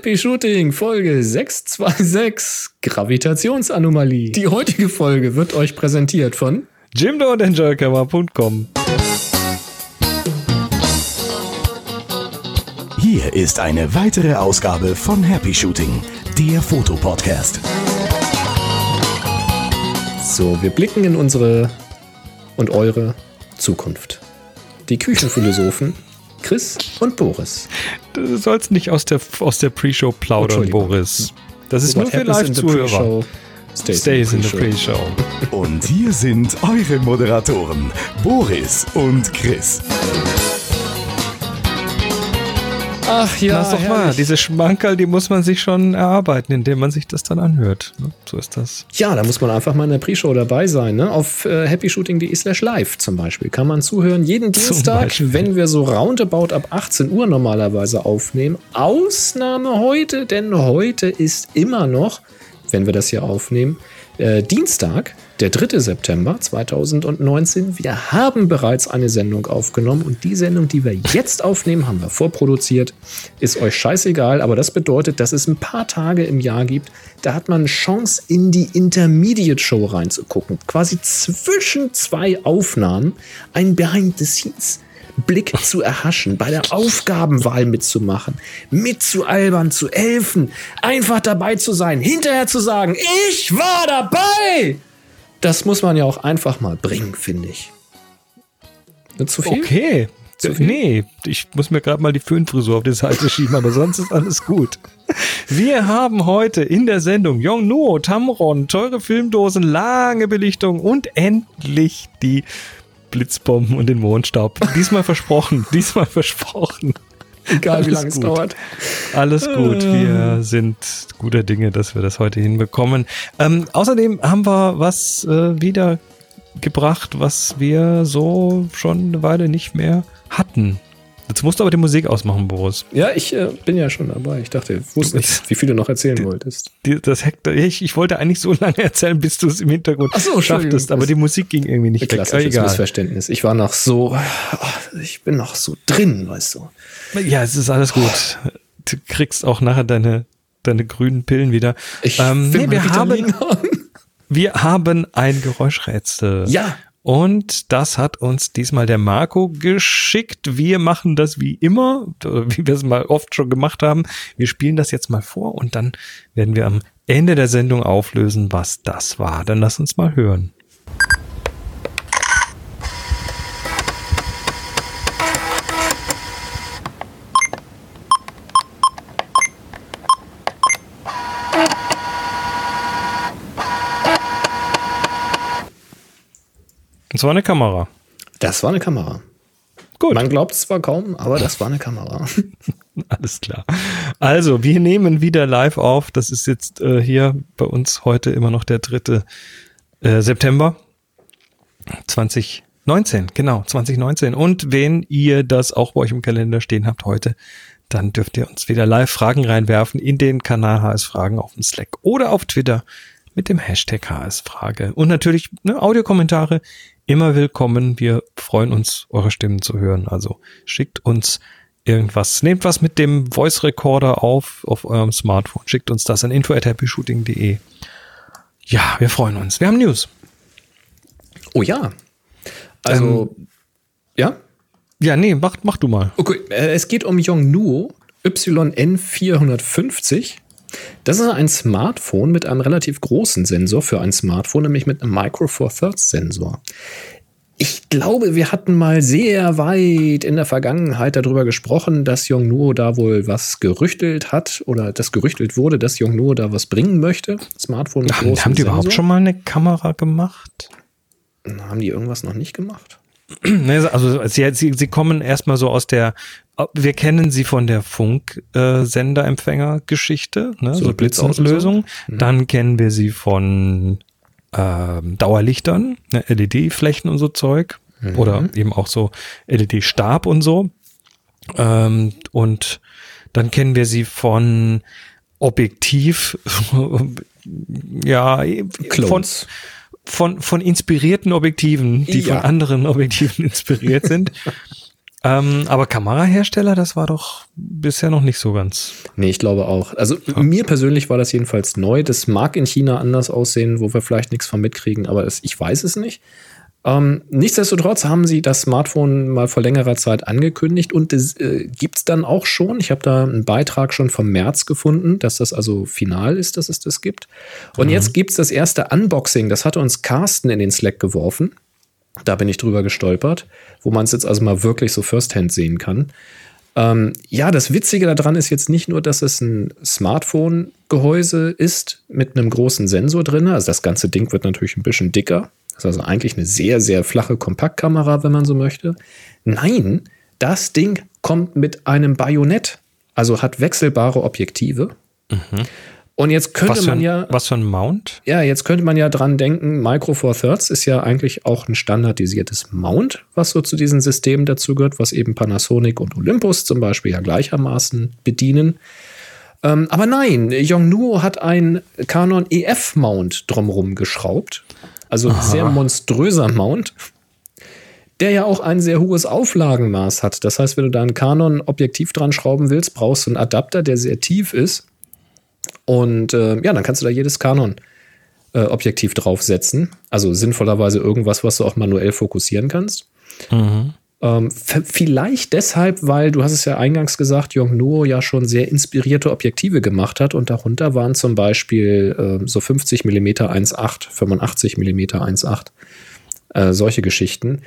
Happy Shooting Folge 626 Gravitationsanomalie. Die heutige Folge wird euch präsentiert von Jimdo und Enjoycamera.com. Hier ist eine weitere Ausgabe von Happy Shooting, der Fotopodcast. So, wir blicken in unsere und eure Zukunft. Die Küchenphilosophen Chris und Boris. Du sollst nicht aus der, aus der Pre-Show plaudern, Boris. Das ist nur für Live-Zuhörer. Stays, Stays in the Pre-Show. Pre und hier sind eure Moderatoren, Boris und Chris. Ach ja, Lass doch mal, diese Schmankerl, die muss man sich schon erarbeiten, indem man sich das dann anhört. Ne? So ist das. Ja, da muss man einfach mal in der Pre-Show dabei sein. Ne? Auf äh, happyshooting.de slash live zum Beispiel kann man zuhören. Jeden Dienstag, wenn wir so roundabout ab 18 Uhr normalerweise aufnehmen. Ausnahme heute, denn heute ist immer noch, wenn wir das hier aufnehmen, äh, Dienstag, der 3. September 2019. Wir haben bereits eine Sendung aufgenommen und die Sendung, die wir jetzt aufnehmen, haben wir vorproduziert. Ist euch scheißegal, aber das bedeutet, dass es ein paar Tage im Jahr gibt, da hat man Chance, in die Intermediate Show reinzugucken. Quasi zwischen zwei Aufnahmen ein Behind the Scenes. Blick zu erhaschen, bei der Aufgabenwahl mitzumachen, mitzualbern, zu helfen, einfach dabei zu sein, hinterher zu sagen, ich war dabei. Das muss man ja auch einfach mal bringen, finde ich. Zu viel? Okay. Zu viel? Nee, ich muss mir gerade mal die Föhnfrisur auf die Seite schieben, aber sonst ist alles gut. Wir haben heute in der Sendung Yongnuo, Tamron, teure Filmdosen, lange Belichtung und endlich die Blitzbomben und den Mondstaub. Diesmal versprochen, diesmal versprochen. Egal wie lange es dauert. Alles gut. Wir sind guter Dinge, dass wir das heute hinbekommen. Ähm, außerdem haben wir was äh, wieder gebracht, was wir so schon eine Weile nicht mehr hatten. Jetzt musst du aber die Musik ausmachen, Boris. Ja, ich äh, bin ja schon dabei. Ich dachte, ich wusste nicht, wie viel du noch erzählen die, wolltest. Die, das Hektar, ich, ich wollte eigentlich so lange erzählen, bis du es im Hintergrund so, schaffst, aber die Musik ging irgendwie nicht weg. Egal. Missverständnis. Ich war noch so, ich bin noch so drin, weißt du. Ja, es ist alles gut. Du kriegst auch nachher deine, deine grünen Pillen wieder. Ich ähm, nee, wir haben, wir haben ein Geräuschrätsel. Ja. Und das hat uns diesmal der Marco geschickt. Wir machen das wie immer, wie wir es mal oft schon gemacht haben. Wir spielen das jetzt mal vor und dann werden wir am Ende der Sendung auflösen, was das war. Dann lass uns mal hören. Das war eine Kamera. Das war eine Kamera. Gut. Man glaubt es zwar kaum, aber das war eine Kamera. Alles klar. Also, wir nehmen wieder live auf. Das ist jetzt äh, hier bei uns heute immer noch der 3. Äh, September 2019. Genau, 2019. Und wenn ihr das auch bei euch im Kalender stehen habt heute, dann dürft ihr uns wieder live Fragen reinwerfen in den Kanal HS Fragen auf dem Slack oder auf Twitter mit dem Hashtag HS Frage. Und natürlich ne, Audiokommentare immer willkommen. Wir freuen uns, eure Stimmen zu hören. Also schickt uns irgendwas. Nehmt was mit dem Voice Recorder auf, auf eurem Smartphone. Schickt uns das an info at happyshooting.de. Ja, wir freuen uns. Wir haben News. Oh ja. Also, ähm, ja? Ja, nee, mach, mach du mal. Okay, äh, es geht um Yongnuo YN450. Das ist ein Smartphone mit einem relativ großen Sensor für ein Smartphone, nämlich mit einem Micro Four Thirds Sensor. Ich glaube, wir hatten mal sehr weit in der Vergangenheit darüber gesprochen, dass Yongnuo da wohl was gerüchtelt hat oder das gerüchtelt wurde, dass Yongnuo da was bringen möchte. Smartphone mit Ach, großem Haben die Sensor. überhaupt schon mal eine Kamera gemacht? Haben die irgendwas noch nicht gemacht? Also sie, sie, sie kommen erstmal so aus der, wir kennen sie von der Funksenderempfänger-Geschichte, ne? so, so Blitzauslösung. So. Mhm. Dann kennen wir sie von ähm, Dauerlichtern, ne? LED-Flächen und so Zeug. Mhm. Oder eben auch so LED-Stab und so. Ähm, und dann kennen wir sie von Objektiv, ja, Clones. von von, von inspirierten Objektiven, die ja. von anderen Objektiven inspiriert sind. Ähm, aber Kamerahersteller, das war doch bisher noch nicht so ganz. Nee, ich glaube auch. Also ja. mir persönlich war das jedenfalls neu. Das mag in China anders aussehen, wo wir vielleicht nichts von mitkriegen, aber es, ich weiß es nicht. Ähm, nichtsdestotrotz haben sie das Smartphone mal vor längerer Zeit angekündigt und es äh, gibt es dann auch schon. Ich habe da einen Beitrag schon vom März gefunden, dass das also final ist, dass es das gibt. Und mhm. jetzt gibt es das erste Unboxing. Das hatte uns Carsten in den Slack geworfen. Da bin ich drüber gestolpert, wo man es jetzt also mal wirklich so firsthand sehen kann. Ähm, ja, das Witzige daran ist jetzt nicht nur, dass es ein Smartphone-Gehäuse ist mit einem großen Sensor drin. Also das ganze Ding wird natürlich ein bisschen dicker. Das ist also eigentlich eine sehr, sehr flache Kompaktkamera, wenn man so möchte. Nein, das Ding kommt mit einem Bajonett, also hat wechselbare Objektive. Mhm. Und jetzt könnte man ein, ja. Was für ein Mount? Ja, jetzt könnte man ja dran denken, Micro Four Thirds ist ja eigentlich auch ein standardisiertes Mount, was so zu diesen Systemen dazugehört, was eben Panasonic und Olympus zum Beispiel ja gleichermaßen bedienen. Ähm, aber nein, Yongnuo hat ein Canon EF Mount drumherum geschraubt. Also Aha. sehr monströser Mount der ja auch ein sehr hohes Auflagenmaß hat. Das heißt, wenn du da ein Canon-Objektiv dran schrauben willst, brauchst du einen Adapter, der sehr tief ist. Und äh, ja, dann kannst du da jedes Canon-Objektiv äh, draufsetzen. Also sinnvollerweise irgendwas, was du auch manuell fokussieren kannst. Mhm. Ähm, vielleicht deshalb, weil du hast es ja eingangs gesagt, Yongnuo ja schon sehr inspirierte Objektive gemacht hat und darunter waren zum Beispiel äh, so 50 mm 1.8, 85 mm 1.8. Äh, solche Geschichten.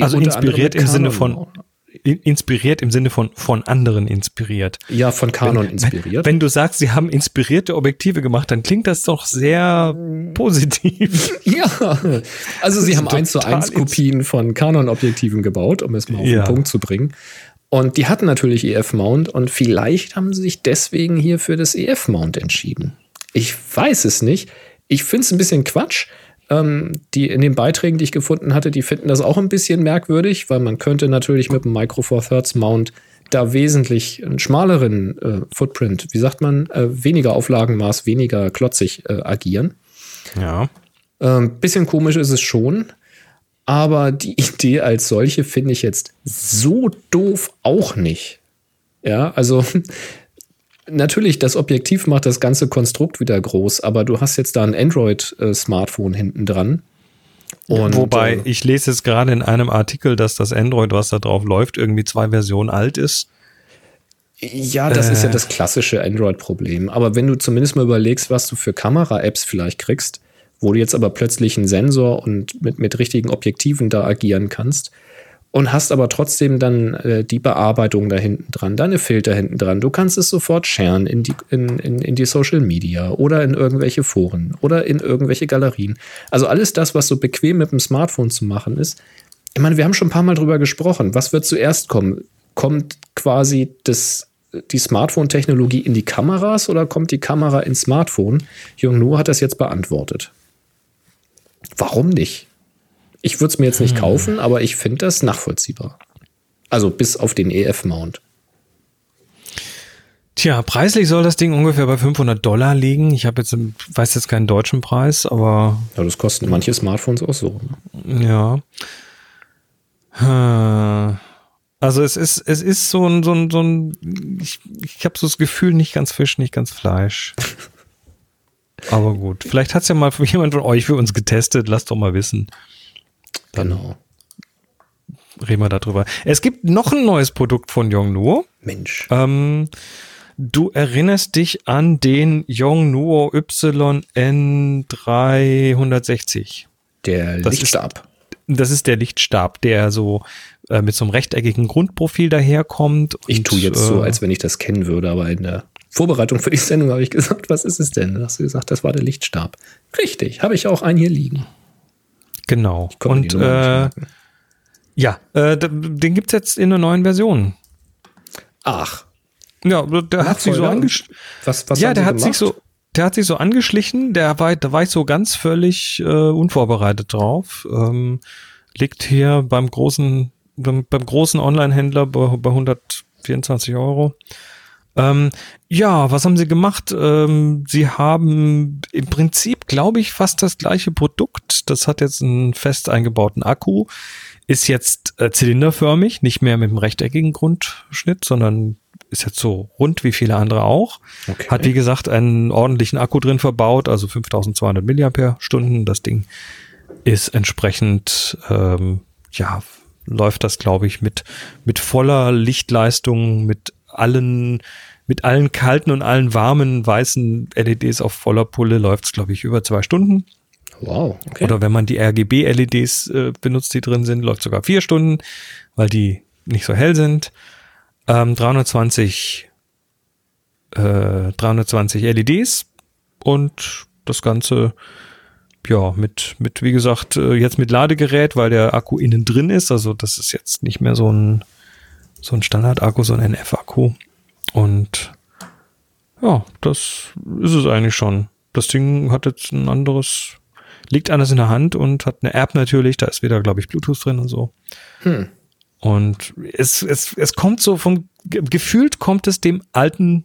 also inspiriert im Sinne von inspiriert im Sinne von von anderen inspiriert. Ja, von Canon wenn, inspiriert. Wenn, wenn, du sagst, sie haben inspirierte Objektive gemacht, dann klingt das doch sehr positiv. ja, also sie haben eins zu eins Kopien von Canon Objektiven gebaut, um es mal auf ja. den Punkt zu bringen. Und die hatten natürlich EF-Mount und vielleicht haben sie sich deswegen hier für das EF-Mount entschieden. Ich weiß es nicht. Ich finde es ein bisschen Quatsch, ähm, die in den Beiträgen, die ich gefunden hatte, die finden das auch ein bisschen merkwürdig, weil man könnte natürlich mit dem Micro Four Thirds Mount da wesentlich einen schmaleren äh, Footprint, wie sagt man, äh, weniger Auflagenmaß, weniger klotzig äh, agieren. Ja. Ähm, bisschen komisch ist es schon, aber die Idee als solche finde ich jetzt so doof auch nicht. Ja, also natürlich, das Objektiv macht das ganze Konstrukt wieder groß, aber du hast jetzt da ein Android-Smartphone hinten dran. Und, Wobei, äh, ich lese jetzt gerade in einem Artikel, dass das Android, was da drauf läuft, irgendwie zwei Versionen alt ist. Ja, das äh. ist ja äh. das klassische Android-Problem. Aber wenn du zumindest mal überlegst, was du für Kamera-Apps vielleicht kriegst, wo du jetzt aber plötzlich einen Sensor und mit, mit richtigen Objektiven da agieren kannst, und hast aber trotzdem dann äh, die Bearbeitung da hinten dran, deine Filter hinten dran. Du kannst es sofort sharen in die, in, in, in die Social Media oder in irgendwelche Foren oder in irgendwelche Galerien. Also alles das, was so bequem mit dem Smartphone zu machen ist. Ich meine, wir haben schon ein paar Mal drüber gesprochen. Was wird zuerst kommen? Kommt quasi das, die Smartphone-Technologie in die Kameras oder kommt die Kamera ins Smartphone? Jung hat das jetzt beantwortet. Warum nicht? Ich würde es mir jetzt nicht hm. kaufen, aber ich finde das nachvollziehbar. Also bis auf den EF-Mount. Tja, preislich soll das Ding ungefähr bei 500 Dollar liegen. Ich habe jetzt, weiß jetzt keinen deutschen Preis, aber. Ja, das kosten manche Smartphones auch so. Ne? Ja. Also es ist, es ist so ein, so ein, so ein ich, ich habe so das Gefühl, nicht ganz Fisch, nicht ganz Fleisch. Aber gut, vielleicht hat es ja mal jemand von euch für uns getestet, lasst doch mal wissen. Genau. Reden wir darüber. Es gibt noch ein neues Produkt von Yongnuo. Mensch. Ähm, du erinnerst dich an den Yongnuo YN360. Der das Lichtstab. Ist, das ist der Lichtstab, der so äh, mit so einem rechteckigen Grundprofil daherkommt. Ich tue jetzt äh, so, als wenn ich das kennen würde, aber in der Vorbereitung für die Sendung habe ich gesagt, was ist es denn? Da hast du gesagt, das war der Lichtstab. Richtig, habe ich auch einen hier liegen. Genau. Und äh, ja, äh, den gibt es jetzt in einer neuen Version. Ach. Ja, der hat sich so angeschlichen. Was, was ja, der hat gemacht? sich so, der hat sich so angeschlichen. Der war, da war ich so ganz völlig äh, unvorbereitet drauf. Ähm, liegt hier beim großen, beim, beim großen Online-Händler bei, bei 124 Euro. Ähm, ja, was haben sie gemacht? Ähm, sie haben im Prinzip, glaube ich, fast das gleiche Produkt. Das hat jetzt einen fest eingebauten Akku. ist jetzt äh, zylinderförmig, nicht mehr mit einem rechteckigen Grundschnitt, sondern ist jetzt so rund wie viele andere auch. Okay. Hat wie gesagt einen ordentlichen Akku drin verbaut, also 5200 Milliampere-Stunden. Das Ding ist entsprechend, ähm, ja, läuft das glaube ich mit, mit voller Lichtleistung, mit allen, mit allen kalten und allen warmen weißen LEDs auf voller Pulle läuft es glaube ich über zwei Stunden. Wow. Okay. Oder wenn man die RGB-LEDs äh, benutzt, die drin sind, läuft sogar vier Stunden, weil die nicht so hell sind. Ähm, 320, äh, 320 LEDs und das Ganze ja, mit, mit, wie gesagt, äh, jetzt mit Ladegerät, weil der Akku innen drin ist. Also das ist jetzt nicht mehr so ein, so ein Standard-Akku, so ein NF-Akku. Und ja, das ist es eigentlich schon. Das Ding hat jetzt ein anderes, liegt anders in der Hand und hat eine App natürlich. Da ist wieder, glaube ich, Bluetooth drin und so. Hm. Und es, es, es kommt so vom, gefühlt kommt es dem alten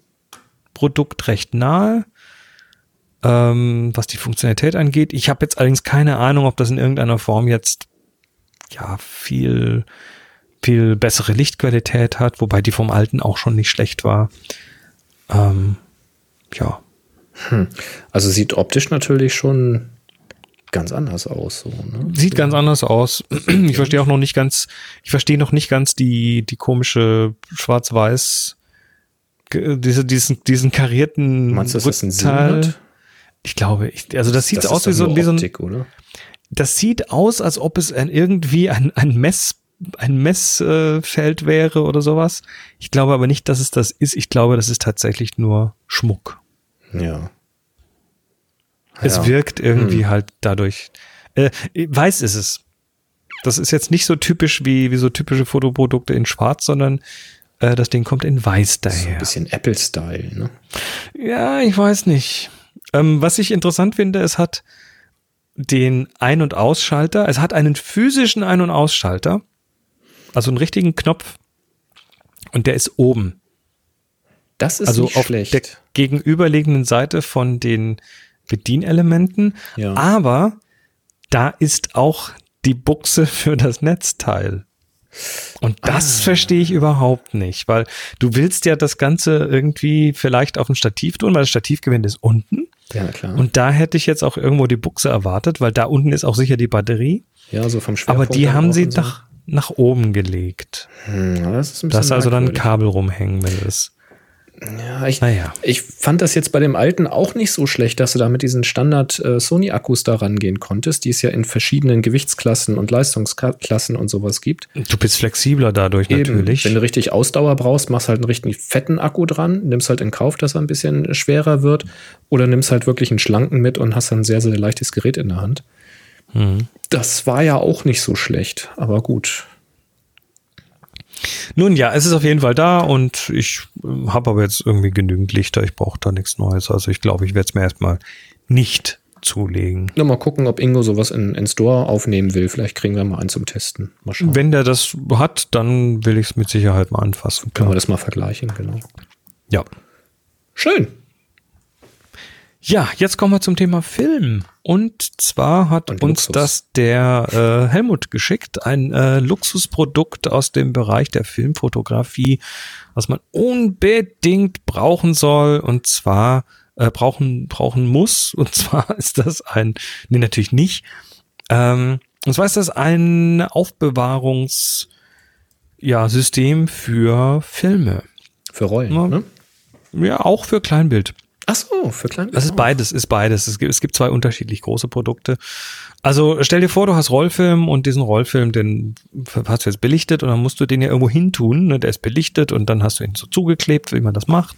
Produkt recht nahe, ähm, was die Funktionalität angeht. Ich habe jetzt allerdings keine Ahnung, ob das in irgendeiner Form jetzt ja viel, viel bessere Lichtqualität hat, wobei die vom alten auch schon nicht schlecht war. Ähm, ja. Hm. Also sieht optisch natürlich schon ganz anders aus. So, ne? Sieht ganz anders aus. Ich verstehe auch noch nicht ganz, ich verstehe noch nicht ganz die, die komische Schwarz-Weiß, diese, diesen, diesen karierten Meinst du, das ist ein Sinn Ich glaube, ich, also das sieht das aus wie so, wie so ein, oder? das sieht aus, als ob es ein, irgendwie ein, ein Mess, ein Messfeld äh, wäre oder sowas. Ich glaube aber nicht, dass es das ist. Ich glaube, das ist tatsächlich nur Schmuck. Ja. Es ja. wirkt irgendwie hm. halt dadurch. Äh, weiß ist es. Das ist jetzt nicht so typisch wie, wie so typische Fotoprodukte in Schwarz, sondern äh, das Ding kommt in Weiß daher. So ein bisschen Apple-Style, ne? Ja, ich weiß nicht. Ähm, was ich interessant finde, es hat den Ein- und Ausschalter. Es hat einen physischen Ein- und Ausschalter. Also einen richtigen Knopf. Und der ist oben. Das ist also auf schlecht. der gegenüberliegenden Seite von den Bedienelementen, ja. aber da ist auch die Buchse für das Netzteil. Und das ah. verstehe ich überhaupt nicht, weil du willst ja das Ganze irgendwie vielleicht auf ein Stativ tun, weil das Stativgewinde ist unten. Ja, klar. Und da hätte ich jetzt auch irgendwo die Buchse erwartet, weil da unten ist auch sicher die Batterie. Ja, so vom Schwerpunkt Aber die haben sie so. nach, nach oben gelegt. Hm, das ist ein bisschen Da also dann ein Kabel rumhängen, wenn es ja, ich, naja. ich fand das jetzt bei dem alten auch nicht so schlecht, dass du da mit diesen Standard-Sony-Akkus äh, da rangehen konntest, die es ja in verschiedenen Gewichtsklassen und Leistungsklassen und sowas gibt. Du bist flexibler dadurch Eben. natürlich. Wenn du richtig Ausdauer brauchst, machst halt einen richtig fetten Akku dran, nimmst halt in Kauf, dass er ein bisschen schwerer wird oder nimmst halt wirklich einen schlanken mit und hast dann ein sehr, sehr leichtes Gerät in der Hand. Mhm. Das war ja auch nicht so schlecht, aber gut. Nun ja, es ist auf jeden Fall da und ich äh, habe aber jetzt irgendwie genügend Lichter. Ich brauche da nichts Neues. Also ich glaube, ich werde es mir erstmal nicht zulegen. Nur mal gucken, ob Ingo sowas in, in Store aufnehmen will. Vielleicht kriegen wir mal einen zum Testen. Mal schauen. Wenn der das hat, dann will ich es mit Sicherheit mal anfassen. Können wir das mal vergleichen, genau. Ja. Schön. Ja, jetzt kommen wir zum Thema Film. Und zwar hat Und uns Luxus. das der äh, Helmut geschickt, ein äh, Luxusprodukt aus dem Bereich der Filmfotografie, was man unbedingt brauchen soll. Und zwar äh, brauchen, brauchen muss. Und zwar ist das ein, nee, natürlich nicht. Ähm, und zwar ist das ein Aufbewahrungs, ja, System für Filme. Für Rollen, ja, ne? Ja, auch für Kleinbild. Ach so, für kleine. Das ist beides, ist beides. Es gibt, es gibt zwei unterschiedlich große Produkte. Also stell dir vor, du hast Rollfilm und diesen Rollfilm, den hast du jetzt belichtet und dann musst du den ja irgendwo hin tun. Ne? Der ist belichtet und dann hast du ihn so zugeklebt, wie man das macht.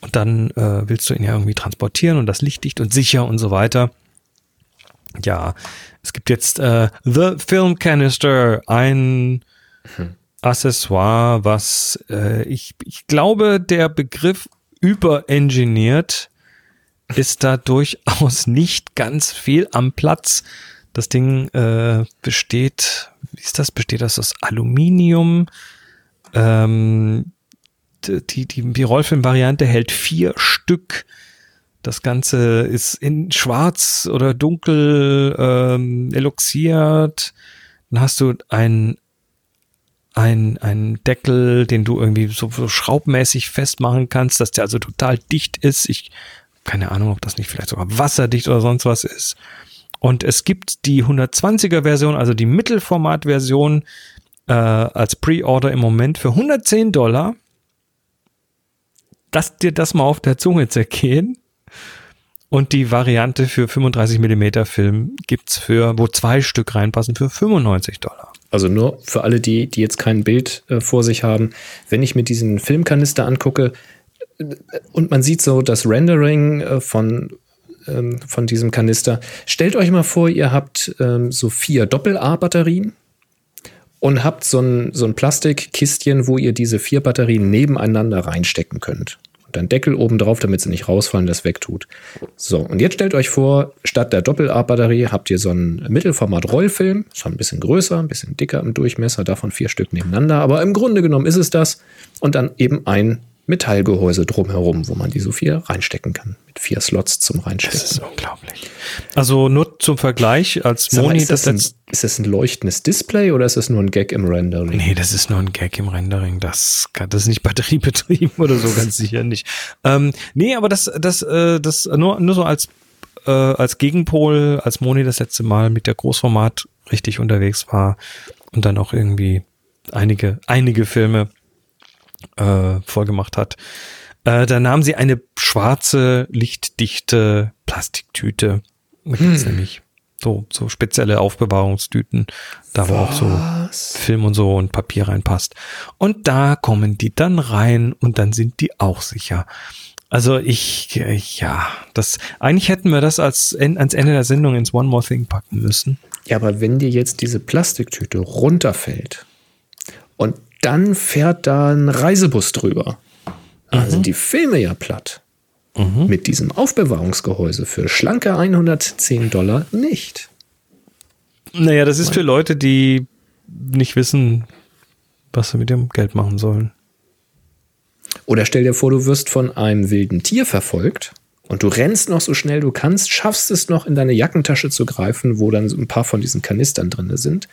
Und dann äh, willst du ihn ja irgendwie transportieren und das lichtdicht und sicher und so weiter. Ja, es gibt jetzt äh, The Film Canister, ein hm. Accessoire, was äh, ich, ich glaube, der Begriff überengineert, ist da durchaus nicht ganz viel am Platz. Das Ding äh, besteht, wie ist das? Besteht das aus Aluminium? Ähm, die, die, die Rollfilm-Variante hält vier Stück. Das Ganze ist in schwarz oder dunkel ähm, eloxiert. Dann hast du ein ein, ein Deckel, den du irgendwie so, so schraubmäßig festmachen kannst, dass der also total dicht ist. Ich keine Ahnung, ob das nicht vielleicht sogar wasserdicht oder sonst was ist. Und es gibt die 120er Version, also die Mittelformat-Version äh, als Pre-Order im Moment für 110 Dollar. Lass dir das mal auf der Zunge zergehen. Und die Variante für 35 Millimeter Film gibt's für, wo zwei Stück reinpassen, für 95 Dollar. Also nur für alle die, die jetzt kein Bild äh, vor sich haben. Wenn ich mir diesen Filmkanister angucke äh, und man sieht so das Rendering äh, von, ähm, von diesem Kanister, stellt euch mal vor, ihr habt ähm, so vier Doppel-A-Batterien und habt so ein, so ein Plastikkistchen, wo ihr diese vier Batterien nebeneinander reinstecken könnt dann Deckel oben drauf, damit sie nicht rausfallen, das wegtut. So, und jetzt stellt euch vor, statt der Doppel-A-Batterie habt ihr so einen Mittelformat-Rollfilm, schon ein bisschen größer, ein bisschen dicker im Durchmesser, davon vier Stück nebeneinander, aber im Grunde genommen ist es das. Und dann eben ein Metallgehäuse drumherum, wo man die so viel reinstecken kann. Mit vier Slots zum Reinstecken. Das ist unglaublich. Also nur zum Vergleich, als Sag Moni ist das, ein, ist das ein leuchtendes Display oder ist das nur ein Gag im Rendering? Nee, das ist nur ein Gag im Rendering. Das, das ist nicht batteriebetrieben oder so, ganz sicher nicht. Ähm, nee, aber das, das, äh, das nur, nur so als, äh, als Gegenpol, als Moni das letzte Mal mit der Großformat richtig unterwegs war und dann auch irgendwie einige, einige Filme äh, vollgemacht hat. Äh, da nahm sie eine schwarze, lichtdichte Plastiktüte. Da hm. nämlich so, so spezielle Aufbewahrungstüten, da wo auch so Film und so und Papier reinpasst. Und da kommen die dann rein und dann sind die auch sicher. Also ich, ja, das, eigentlich hätten wir das als, ans Ende der Sendung ins One More Thing packen müssen. Ja, aber wenn dir jetzt diese Plastiktüte runterfällt und dann fährt da ein Reisebus drüber. Also mhm. die Filme ja platt. Mhm. Mit diesem Aufbewahrungsgehäuse für schlanke 110 Dollar nicht. Naja, das ist für Leute, die nicht wissen, was sie mit dem Geld machen sollen. Oder stell dir vor, du wirst von einem wilden Tier verfolgt und du rennst noch so schnell du kannst, schaffst es noch in deine Jackentasche zu greifen, wo dann so ein paar von diesen Kanistern drin sind.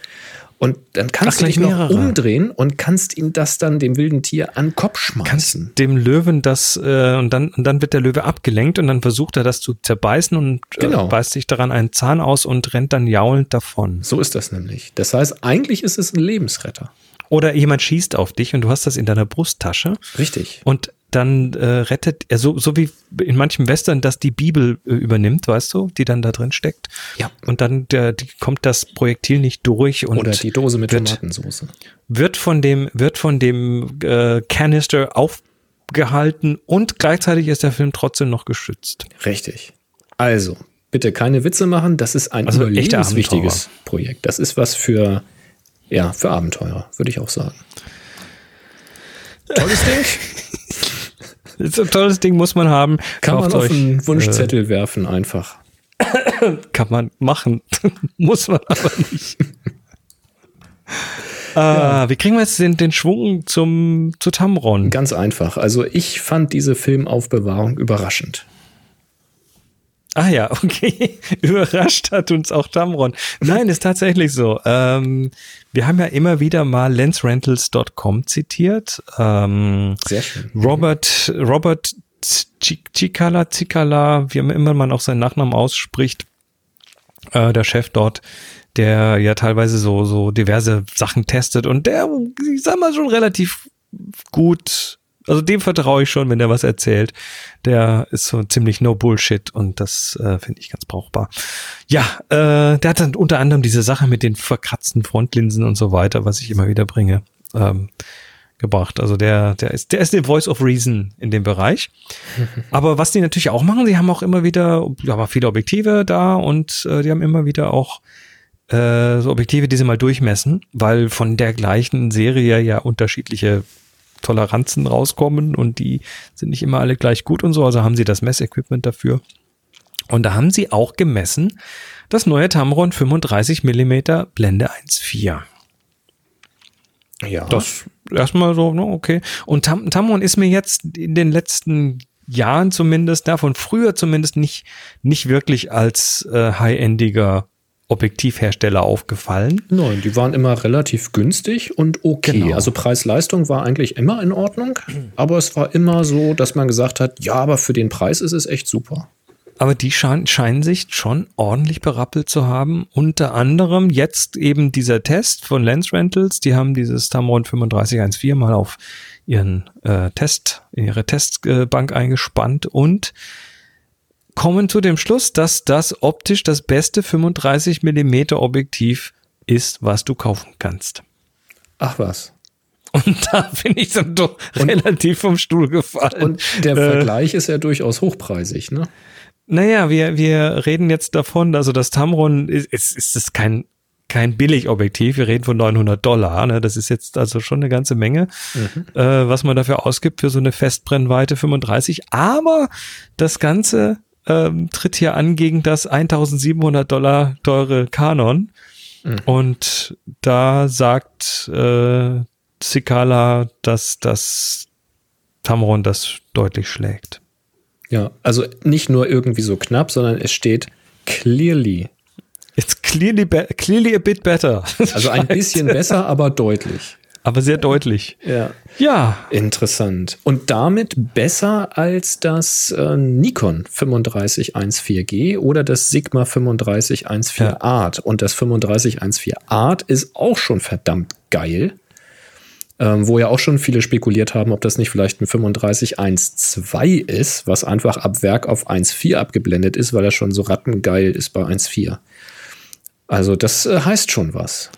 Und dann kannst Ach, du dich noch umdrehen und kannst ihm das dann dem wilden Tier an den Kopf schmeißen. Kannst dem Löwen das äh, und dann und dann wird der Löwe abgelenkt und dann versucht er das zu zerbeißen und äh, genau. beißt sich daran einen Zahn aus und rennt dann jaulend davon. So ist das nämlich. Das heißt, eigentlich ist es ein Lebensretter. Oder jemand schießt auf dich und du hast das in deiner Brusttasche. Richtig. Und dann äh, rettet er, so, so wie in manchen Western, dass die Bibel äh, übernimmt, weißt du, die dann da drin steckt. Ja. Und dann der, die, kommt das Projektil nicht durch und oder die Dose mit wird, Tomatensauce wird von dem wird von dem äh, Canister aufgehalten und gleichzeitig ist der Film trotzdem noch geschützt. Richtig. Also bitte keine Witze machen. Das ist ein also wichtiges Projekt. Das ist was für ja für Abenteurer, würde ich auch sagen. Tolles Ding. So ein tolles Ding muss man haben. Kann Kauft man auf euch, einen Wunschzettel äh, werfen einfach. Kann man machen. muss man aber nicht. Ah, wie kriegen wir jetzt den, den Schwung zum, zu Tamron? Ganz einfach. Also ich fand diese Filmaufbewahrung überraschend. Ah ja, okay. Überrascht hat uns auch Tamron. Nein, ist tatsächlich so. Ähm, wir haben ja immer wieder mal lensrentals.com zitiert. Ähm, Sehr schön. Robert, Robert Chikala, Zikala, wie immer man auch seinen Nachnamen ausspricht, äh, der Chef dort, der ja teilweise so, so diverse Sachen testet und der, ich sag mal, schon relativ gut also dem vertraue ich schon, wenn der was erzählt. Der ist so ziemlich no Bullshit und das äh, finde ich ganz brauchbar. Ja, äh, der hat dann unter anderem diese Sache mit den verkratzten Frontlinsen und so weiter, was ich immer wieder bringe, ähm, gebracht. Also der, der ist, der ist der Voice of Reason in dem Bereich. Aber was die natürlich auch machen, sie haben auch immer wieder, ja, viele Objektive da und äh, die haben immer wieder auch äh, so Objektive, die sie mal durchmessen, weil von der gleichen Serie ja unterschiedliche Toleranzen rauskommen und die sind nicht immer alle gleich gut und so. Also haben sie das Messequipment dafür. Und da haben sie auch gemessen das neue Tamron 35 mm Blende 1.4. Ja. Das erstmal so, ne, okay. Und Tam Tamron ist mir jetzt in den letzten Jahren zumindest, davon früher zumindest nicht, nicht wirklich als äh, high-endiger Objektivhersteller aufgefallen? Nein, die waren immer relativ günstig und okay. Genau. Also Preis-Leistung war eigentlich immer in Ordnung, aber es war immer so, dass man gesagt hat, ja, aber für den Preis ist es echt super. Aber die schein, scheinen sich schon ordentlich berappelt zu haben. Unter anderem jetzt eben dieser Test von Lens Rentals. Die haben dieses Tamron 3514 mal auf ihren äh, Test, in ihre Testbank eingespannt und kommen zu dem Schluss, dass das optisch das beste 35 Millimeter Objektiv ist, was du kaufen kannst. Ach was. Und da bin ich dann doch und, relativ vom Stuhl gefallen. Und der äh, Vergleich ist ja durchaus hochpreisig, ne? Naja, wir, wir reden jetzt davon, also das Tamron ist, ist, ist es kein, kein Billigobjektiv. Wir reden von 900 Dollar. Ne? Das ist jetzt also schon eine ganze Menge, mhm. äh, was man dafür ausgibt für so eine Festbrennweite 35. Aber das Ganze ähm, tritt hier an gegen das 1700 Dollar teure Canon. Mhm. Und da sagt äh, Cicala, dass das Tamron das deutlich schlägt. Ja, also nicht nur irgendwie so knapp, sondern es steht clearly. It's clearly, clearly a bit better. Also ein bisschen besser, aber deutlich aber sehr deutlich. Ja. Ja. Interessant. Und damit besser als das äh, Nikon 3514G oder das Sigma 3514 ja. Art. Und das 3514 Art ist auch schon verdammt geil. Ähm, wo ja auch schon viele spekuliert haben, ob das nicht vielleicht ein 3512 ist, was einfach ab Werk auf 1.4 abgeblendet ist, weil er schon so rattengeil ist bei 1.4. Also das äh, heißt schon was.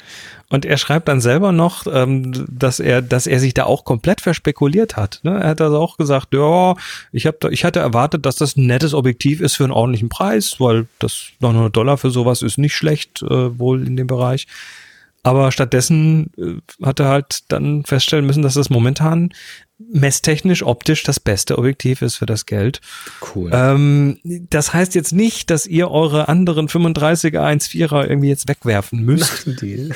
Und er schreibt dann selber noch, ähm, dass er, dass er sich da auch komplett verspekuliert hat. Ne? Er hat also auch gesagt, ja, ich habe, ich hatte erwartet, dass das ein nettes Objektiv ist für einen ordentlichen Preis, weil das 900 Dollar für sowas ist nicht schlecht, äh, wohl in dem Bereich. Aber stattdessen äh, hat er halt dann feststellen müssen, dass das momentan messtechnisch optisch das beste Objektiv ist für das Geld. Cool. Ähm, das heißt jetzt nicht, dass ihr eure anderen 35er 1.4er irgendwie jetzt wegwerfen müsst,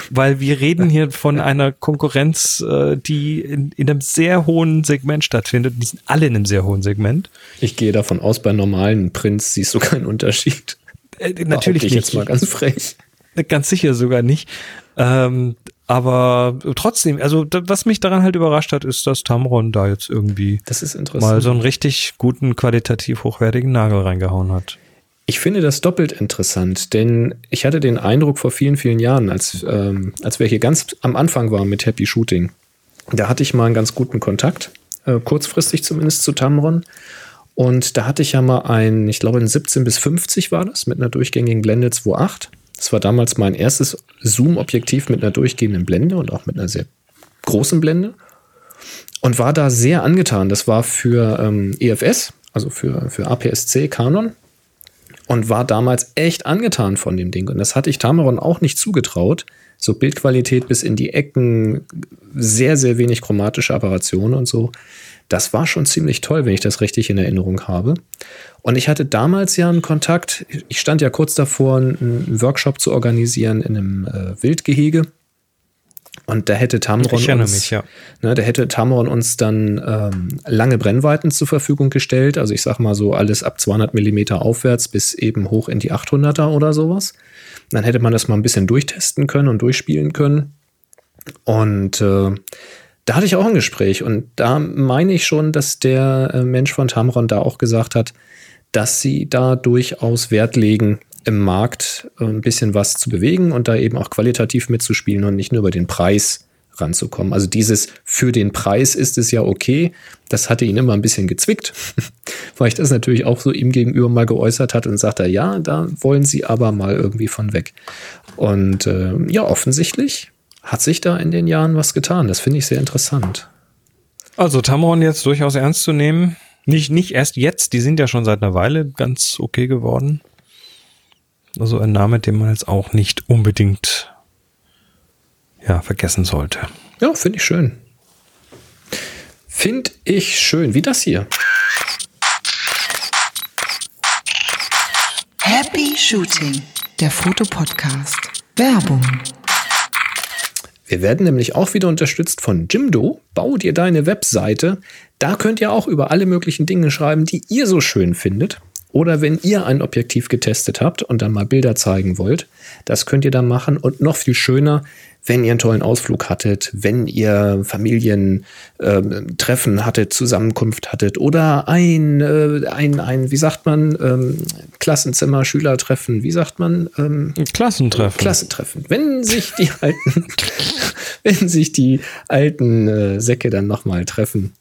weil wir reden hier von einer Konkurrenz, äh, die in, in, einem sehr hohen Segment stattfindet. Die sind alle in einem sehr hohen Segment. Ich gehe davon aus, bei normalen Prints siehst du keinen Unterschied. Äh, natürlich nicht. jetzt mal ganz frech. Ganz sicher sogar nicht. Ähm, aber trotzdem, also was mich daran halt überrascht hat, ist, dass Tamron da jetzt irgendwie das ist mal so einen richtig guten, qualitativ hochwertigen Nagel reingehauen hat. Ich finde das doppelt interessant, denn ich hatte den Eindruck vor vielen, vielen Jahren, als, ähm, als wir hier ganz am Anfang waren mit Happy Shooting, da hatte ich mal einen ganz guten Kontakt, äh, kurzfristig zumindest zu Tamron. Und da hatte ich ja mal ein, ich glaube, ein 17 bis 50 war das, mit einer durchgängigen Blende 2.8. Das war damals mein erstes Zoom-Objektiv mit einer durchgehenden Blende und auch mit einer sehr großen Blende. Und war da sehr angetan. Das war für ähm, EFS, also für, für APS-C Canon. Und war damals echt angetan von dem Ding. Und das hatte ich Tamron auch nicht zugetraut. So Bildqualität bis in die Ecken, sehr, sehr wenig chromatische Apparationen und so. Das war schon ziemlich toll, wenn ich das richtig in Erinnerung habe. Und ich hatte damals ja einen Kontakt, ich stand ja kurz davor, einen Workshop zu organisieren in einem äh, Wildgehege. Und da hätte Tamron uns, mich, ja. ne, da hätte Tamron uns dann ähm, lange Brennweiten zur Verfügung gestellt. Also ich sag mal so alles ab 200 Millimeter aufwärts bis eben hoch in die 800er oder sowas. Dann hätte man das mal ein bisschen durchtesten können und durchspielen können. Und äh, da hatte ich auch ein Gespräch und da meine ich schon, dass der äh, Mensch von Tamron da auch gesagt hat, dass sie da durchaus Wert legen, im Markt äh, ein bisschen was zu bewegen und da eben auch qualitativ mitzuspielen und nicht nur über den Preis ranzukommen. Also dieses für den Preis ist es ja okay. Das hatte ihn immer ein bisschen gezwickt, weil ich das natürlich auch so ihm gegenüber mal geäußert hat und sagte, ja, da wollen sie aber mal irgendwie von weg. Und äh, ja, offensichtlich hat sich da in den Jahren was getan. Das finde ich sehr interessant. Also Tamron jetzt durchaus ernst zu nehmen. Nicht, nicht erst jetzt, die sind ja schon seit einer Weile ganz okay geworden. Also ein Name, den man jetzt auch nicht unbedingt ja, vergessen sollte. Ja, finde ich schön. Finde ich schön. Wie das hier. Happy Shooting, der Fotopodcast. Werbung. Wir werden nämlich auch wieder unterstützt von Jimdo. Bau dir deine Webseite. Da könnt ihr auch über alle möglichen Dinge schreiben, die ihr so schön findet. Oder wenn ihr ein Objektiv getestet habt und dann mal Bilder zeigen wollt, das könnt ihr dann machen. Und noch viel schöner, wenn ihr einen tollen Ausflug hattet, wenn ihr Familientreffen ähm, hattet, Zusammenkunft hattet oder ein, äh, ein, ein wie sagt man, ähm, Klassenzimmer, Schülertreffen, wie sagt man? Ähm, Klassentreffen. Klassentreffen. Wenn sich die alten, wenn sich die alten äh, Säcke dann nochmal treffen,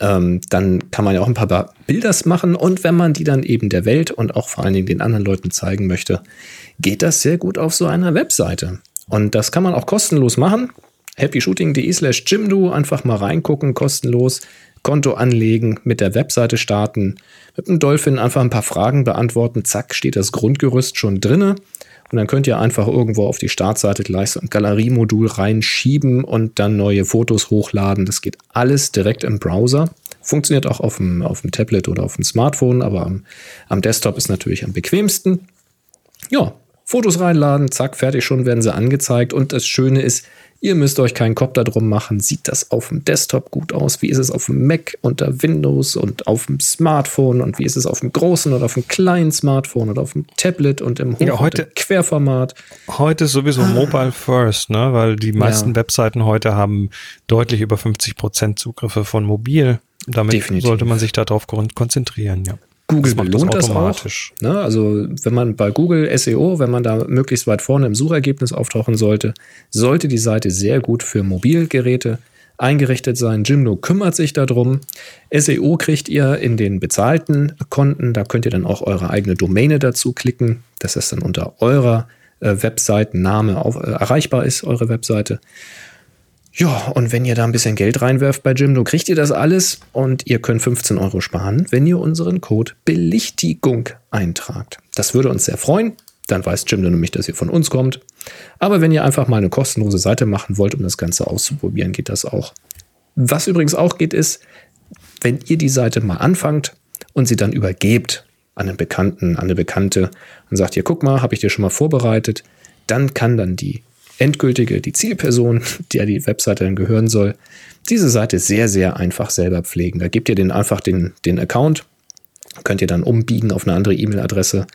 ähm, dann kann man ja auch ein paar Bilder machen und wenn man die dann eben der Welt und auch vor allen Dingen den anderen Leuten zeigen möchte, geht das sehr gut auf so einer Webseite. Und das kann man auch kostenlos machen. happyshooting.de slash Jimdo, einfach mal reingucken, kostenlos. Konto anlegen, mit der Webseite starten, mit dem Dolphin einfach ein paar Fragen beantworten, zack, steht das Grundgerüst schon drinne. Und dann könnt ihr einfach irgendwo auf die Startseite gleich so ein Galeriemodul reinschieben und dann neue Fotos hochladen. Das geht alles direkt im Browser. Funktioniert auch auf dem, auf dem Tablet oder auf dem Smartphone, aber am, am Desktop ist natürlich am bequemsten. Ja, Fotos reinladen, zack, fertig, schon werden sie angezeigt. Und das Schöne ist, ihr müsst euch keinen Kopf darum machen. Sieht das auf dem Desktop gut aus? Wie ist es auf dem Mac unter Windows und auf dem Smartphone? Und wie ist es auf dem großen oder auf dem kleinen Smartphone oder auf dem Tablet und im Hoch ja, heute, Querformat? Heute ist sowieso ah. Mobile First, ne? weil die meisten ja. Webseiten heute haben deutlich über 50 Prozent Zugriffe von mobil. Damit Definitiv. sollte man sich darauf konzentrieren, ja. Google das belohnt das, auch. Ne? Also wenn man bei Google SEO, wenn man da möglichst weit vorne im Suchergebnis auftauchen sollte, sollte die Seite sehr gut für Mobilgeräte eingerichtet sein. Jimdo kümmert sich darum. SEO kriegt ihr in den bezahlten Konten. Da könnt ihr dann auch eure eigene Domäne dazu klicken. Das ist dann unter eurer äh, Webseitenname auf, äh, erreichbar ist, eure Webseite. Ja, und wenn ihr da ein bisschen Geld reinwerft bei Jimdo, kriegt ihr das alles und ihr könnt 15 Euro sparen, wenn ihr unseren Code Belichtigung eintragt. Das würde uns sehr freuen. Dann weiß Jimdo nämlich, dass ihr von uns kommt. Aber wenn ihr einfach mal eine kostenlose Seite machen wollt, um das Ganze auszuprobieren, geht das auch. Was übrigens auch geht, ist, wenn ihr die Seite mal anfangt und sie dann übergebt an einen Bekannten, an eine Bekannte und sagt, hier, guck mal, habe ich dir schon mal vorbereitet, dann kann dann die endgültige, die Zielperson, der die Webseite dann gehören soll, diese Seite sehr, sehr einfach selber pflegen. Da gebt ihr den einfach den, den Account, könnt ihr dann umbiegen auf eine andere E-Mail-Adresse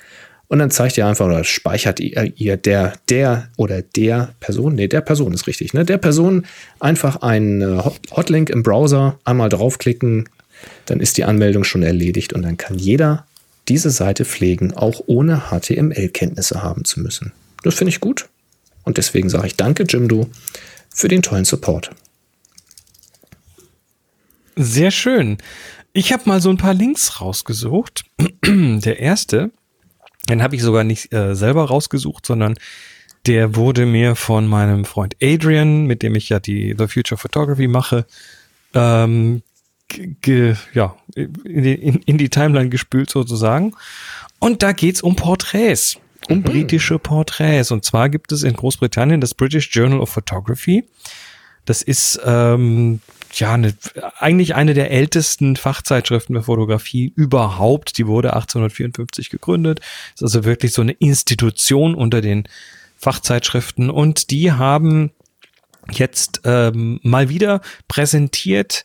und dann zeigt ihr einfach oder speichert ihr, ihr der, der oder der Person, nee, der Person ist richtig, ne? Der Person einfach einen Hotlink im Browser einmal draufklicken, dann ist die Anmeldung schon erledigt und dann kann jeder diese Seite pflegen, auch ohne HTML-Kenntnisse haben zu müssen. Das finde ich gut. Und deswegen sage ich danke, Jimdo, für den tollen Support. Sehr schön. Ich habe mal so ein paar Links rausgesucht. Der erste, den habe ich sogar nicht äh, selber rausgesucht, sondern der wurde mir von meinem Freund Adrian, mit dem ich ja die The Future Photography mache, ähm, ja, in die, in, in die Timeline gespült sozusagen. Und da geht es um Porträts um mhm. britische Porträts. Und zwar gibt es in Großbritannien das British Journal of Photography. Das ist ähm, ja eine, eigentlich eine der ältesten Fachzeitschriften für Fotografie überhaupt. Die wurde 1854 gegründet. Ist also wirklich so eine Institution unter den Fachzeitschriften. Und die haben jetzt ähm, mal wieder präsentiert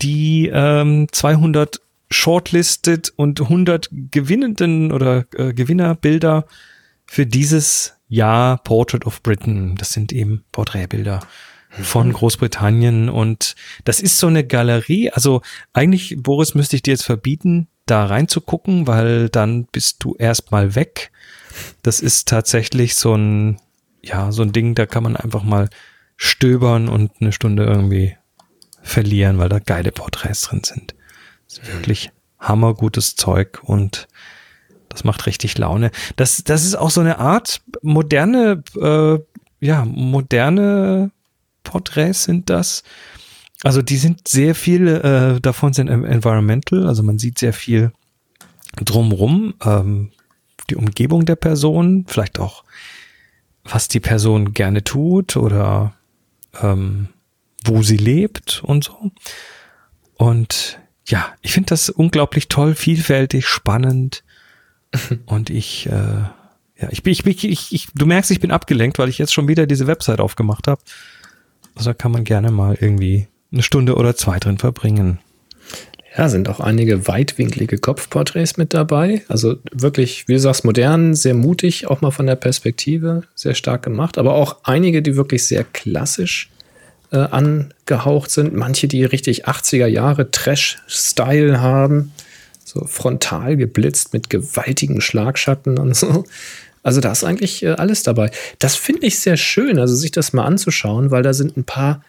die ähm, 200 shortlisted und 100 gewinnenden oder äh, Gewinnerbilder für dieses Jahr Portrait of Britain. Das sind eben Porträtbilder von mhm. Großbritannien und das ist so eine Galerie. Also eigentlich, Boris, müsste ich dir jetzt verbieten, da reinzugucken, weil dann bist du erstmal weg. Das ist tatsächlich so ein, ja, so ein Ding, da kann man einfach mal stöbern und eine Stunde irgendwie verlieren, weil da geile Porträts drin sind. Ist wirklich hammergutes Zeug und das macht richtig Laune. Das, das ist auch so eine Art moderne, äh, ja, moderne Porträts sind das. Also die sind sehr viele äh, davon sind environmental, also man sieht sehr viel drumrum, ähm, die Umgebung der Person, vielleicht auch was die Person gerne tut oder ähm, wo sie lebt und so. Und ja, ich finde das unglaublich toll, vielfältig, spannend. Und ich, äh, ja, ich bin, ich, bin, ich, ich, du merkst, ich bin abgelenkt, weil ich jetzt schon wieder diese Website aufgemacht habe. Also da kann man gerne mal irgendwie eine Stunde oder zwei drin verbringen. Ja, sind auch einige weitwinklige Kopfporträts mit dabei. Also wirklich, wie du sagst, modern, sehr mutig, auch mal von der Perspektive, sehr stark gemacht. Aber auch einige, die wirklich sehr klassisch äh, angehaucht sind. Manche, die richtig 80er Jahre Trash-Style haben. So frontal geblitzt mit gewaltigen Schlagschatten und so. Also da ist eigentlich äh, alles dabei. Das finde ich sehr schön, also sich das mal anzuschauen, weil da sind ein paar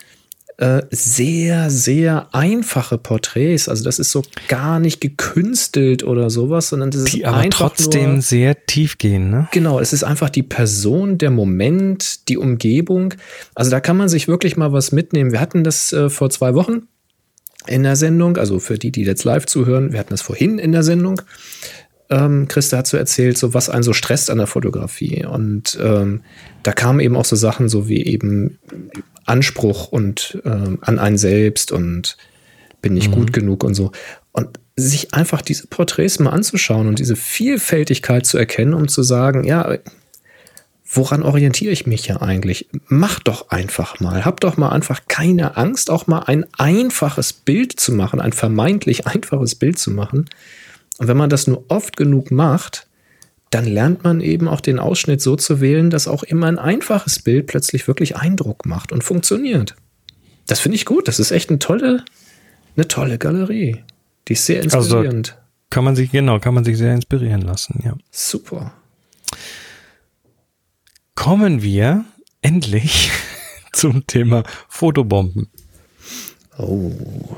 äh, sehr, sehr einfache Porträts. Also das ist so gar nicht gekünstelt oder sowas, sondern das ist die aber trotzdem nur, sehr tief gehen. Ne? Genau, es ist einfach die Person, der Moment, die Umgebung. Also da kann man sich wirklich mal was mitnehmen. Wir hatten das äh, vor zwei Wochen in der Sendung, also für die, die jetzt live zuhören, wir hatten das vorhin in der Sendung. Ähm, Christa hat so erzählt, so was einen so stresst an der Fotografie. Und ähm, da kamen eben auch so Sachen so wie eben Anspruch und äh, an einen selbst und bin nicht mhm. gut genug und so. Und sich einfach diese Porträts mal anzuschauen und diese Vielfältigkeit zu erkennen, um zu sagen, ja, woran orientiere ich mich ja eigentlich? Mach doch einfach mal. Hab doch mal einfach keine Angst, auch mal ein einfaches Bild zu machen, ein vermeintlich einfaches Bild zu machen. Und wenn man das nur oft genug macht, dann lernt man eben auch den Ausschnitt so zu wählen, dass auch immer ein einfaches Bild plötzlich wirklich Eindruck macht und funktioniert. Das finde ich gut. Das ist echt eine tolle, eine tolle Galerie. Die ist sehr also inspirierend. Also kann man sich, genau, kann man sich sehr inspirieren lassen, ja. Super. Kommen wir endlich zum Thema Fotobomben. Oh.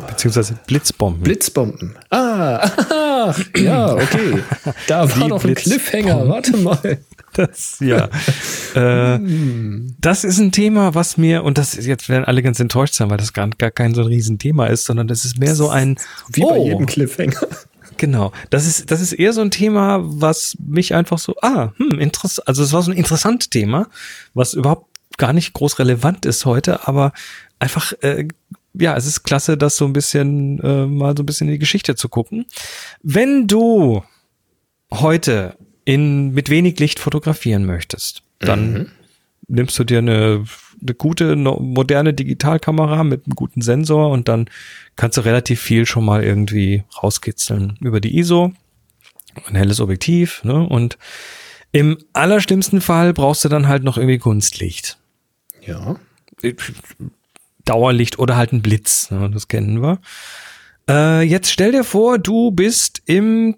Beziehungsweise Blitzbomben. Blitzbomben. Ah, ach, ja, okay. Da war noch ein Cliffhanger. Warte mal. Das, ja. äh, das ist ein Thema, was mir, und das jetzt werden alle ganz enttäuscht sein, weil das gar, gar kein so ein Riesenthema ist, sondern das ist mehr so ein. Wie oh, bei jedem Cliffhanger. Genau. Das ist, das ist eher so ein Thema, was mich einfach so, ah, hm, interessant, also es war so ein interessantes Thema, was überhaupt gar nicht groß relevant ist heute, aber einfach äh, ja, es ist klasse, das so ein bisschen, äh, mal so ein bisschen in die Geschichte zu gucken. Wenn du heute in, mit wenig Licht fotografieren möchtest, dann mhm. nimmst du dir eine, eine gute, moderne Digitalkamera mit einem guten Sensor und dann kannst du relativ viel schon mal irgendwie rauskitzeln über die ISO, ein helles Objektiv, ne, und im allerschlimmsten Fall brauchst du dann halt noch irgendwie Kunstlicht. Ja. Dauerlicht oder halt ein Blitz. Ne, das kennen wir. Äh, jetzt stell dir vor, du bist im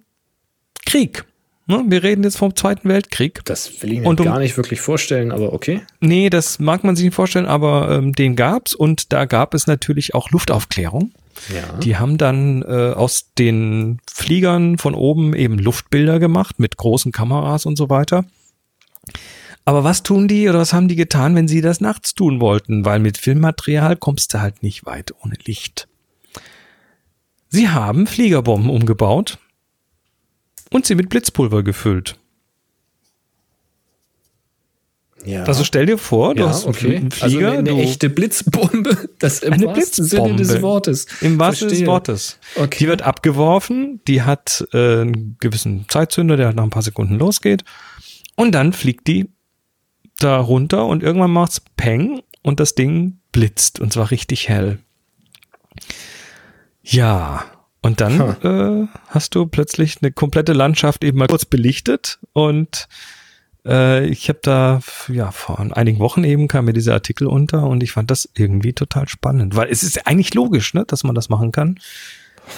Krieg. Ne? Wir reden jetzt vom Zweiten Weltkrieg. Das will ich mir um, gar nicht wirklich vorstellen, aber okay. Nee, das mag man sich nicht vorstellen, aber ähm, den gab's und da gab es natürlich auch Luftaufklärung. Ja. Die haben dann äh, aus den Fliegern von oben eben Luftbilder gemacht mit großen Kameras und so weiter. Aber was tun die oder was haben die getan, wenn sie das nachts tun wollten? Weil mit Filmmaterial kommst du halt nicht weit ohne Licht. Sie haben Fliegerbomben umgebaut und sie mit Blitzpulver gefüllt. Ja. Also stell dir vor, du ja, hast einen Flieger. Also eine, eine echte Blitzbombe, das im eine wahrsten Sinne des Wortes. Im wahrsten Sinne des Wortes. Okay. Die wird abgeworfen, die hat äh, einen gewissen Zeitzünder, der nach ein paar Sekunden losgeht. Und dann fliegt die da runter und irgendwann macht's Peng und das Ding blitzt und zwar richtig hell. Ja, und dann huh. äh, hast du plötzlich eine komplette Landschaft eben mal kurz belichtet und äh, ich habe da, ja, vor einigen Wochen eben kam mir dieser Artikel unter und ich fand das irgendwie total spannend, weil es ist eigentlich logisch, ne, dass man das machen kann.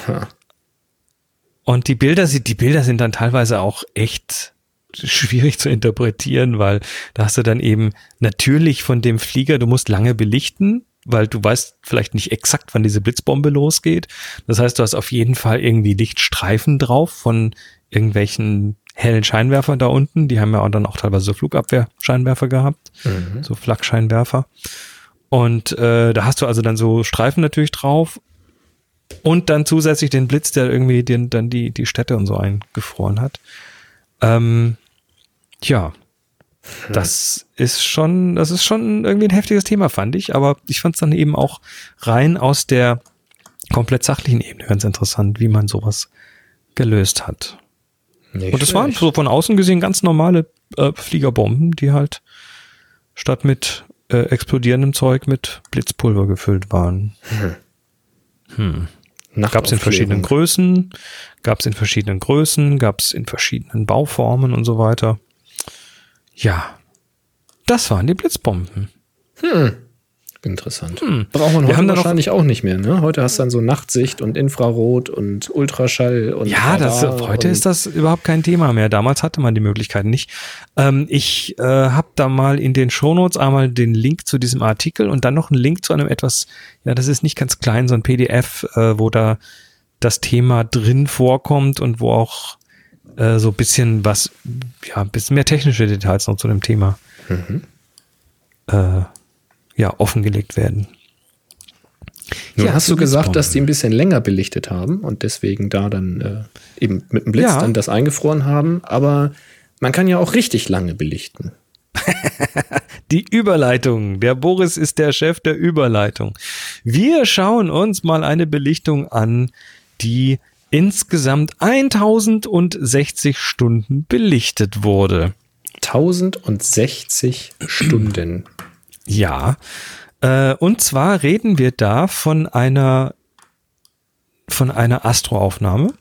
Huh. Und die Bilder, die Bilder sind dann teilweise auch echt schwierig zu interpretieren, weil da hast du dann eben natürlich von dem Flieger, du musst lange belichten, weil du weißt vielleicht nicht exakt, wann diese Blitzbombe losgeht. Das heißt, du hast auf jeden Fall irgendwie Lichtstreifen drauf von irgendwelchen hellen Scheinwerfern da unten. Die haben ja auch dann auch teilweise so Flugabwehrscheinwerfer gehabt, mhm. so Flakscheinwerfer. Und äh, da hast du also dann so Streifen natürlich drauf und dann zusätzlich den Blitz, der irgendwie den, dann die, die Städte und so eingefroren hat. Ähm, ja, hm. das ist schon, das ist schon irgendwie ein heftiges Thema, fand ich. Aber ich fand es dann eben auch rein aus der komplett sachlichen Ebene ganz interessant, wie man sowas gelöst hat. Nicht und es waren so von außen gesehen ganz normale äh, Fliegerbomben, die halt statt mit äh, explodierendem Zeug mit Blitzpulver gefüllt waren. Hm. Hm. Gab es in verschiedenen Größen, gab es in verschiedenen Größen, gab es in verschiedenen Bauformen und so weiter. Ja, das waren die Blitzbomben. Hm. Interessant. Hm. Braucht man heute wahrscheinlich auch nicht mehr. Ne? Heute hast du dann so Nachtsicht und Infrarot und Ultraschall und. Ja, das, heute ist das überhaupt kein Thema mehr. Damals hatte man die Möglichkeiten nicht. Ähm, ich äh, habe da mal in den Shownotes einmal den Link zu diesem Artikel und dann noch einen Link zu einem etwas, ja, das ist nicht ganz klein, so ein PDF, äh, wo da das Thema drin vorkommt und wo auch äh, so bisschen was, ja, ein bisschen mehr technische Details noch zu dem Thema. Mhm. Äh, ja, offengelegt werden. Nun ja, hast du gesagt, dass die ein bisschen länger belichtet haben und deswegen da dann äh, eben mit dem Blitz ja. dann das eingefroren haben, aber man kann ja auch richtig lange belichten. die Überleitung. Der Boris ist der Chef der Überleitung. Wir schauen uns mal eine Belichtung an, die insgesamt 1060 Stunden belichtet wurde. 1060 Stunden. Ja. Äh, und zwar reden wir da von einer von einer Astroaufnahme,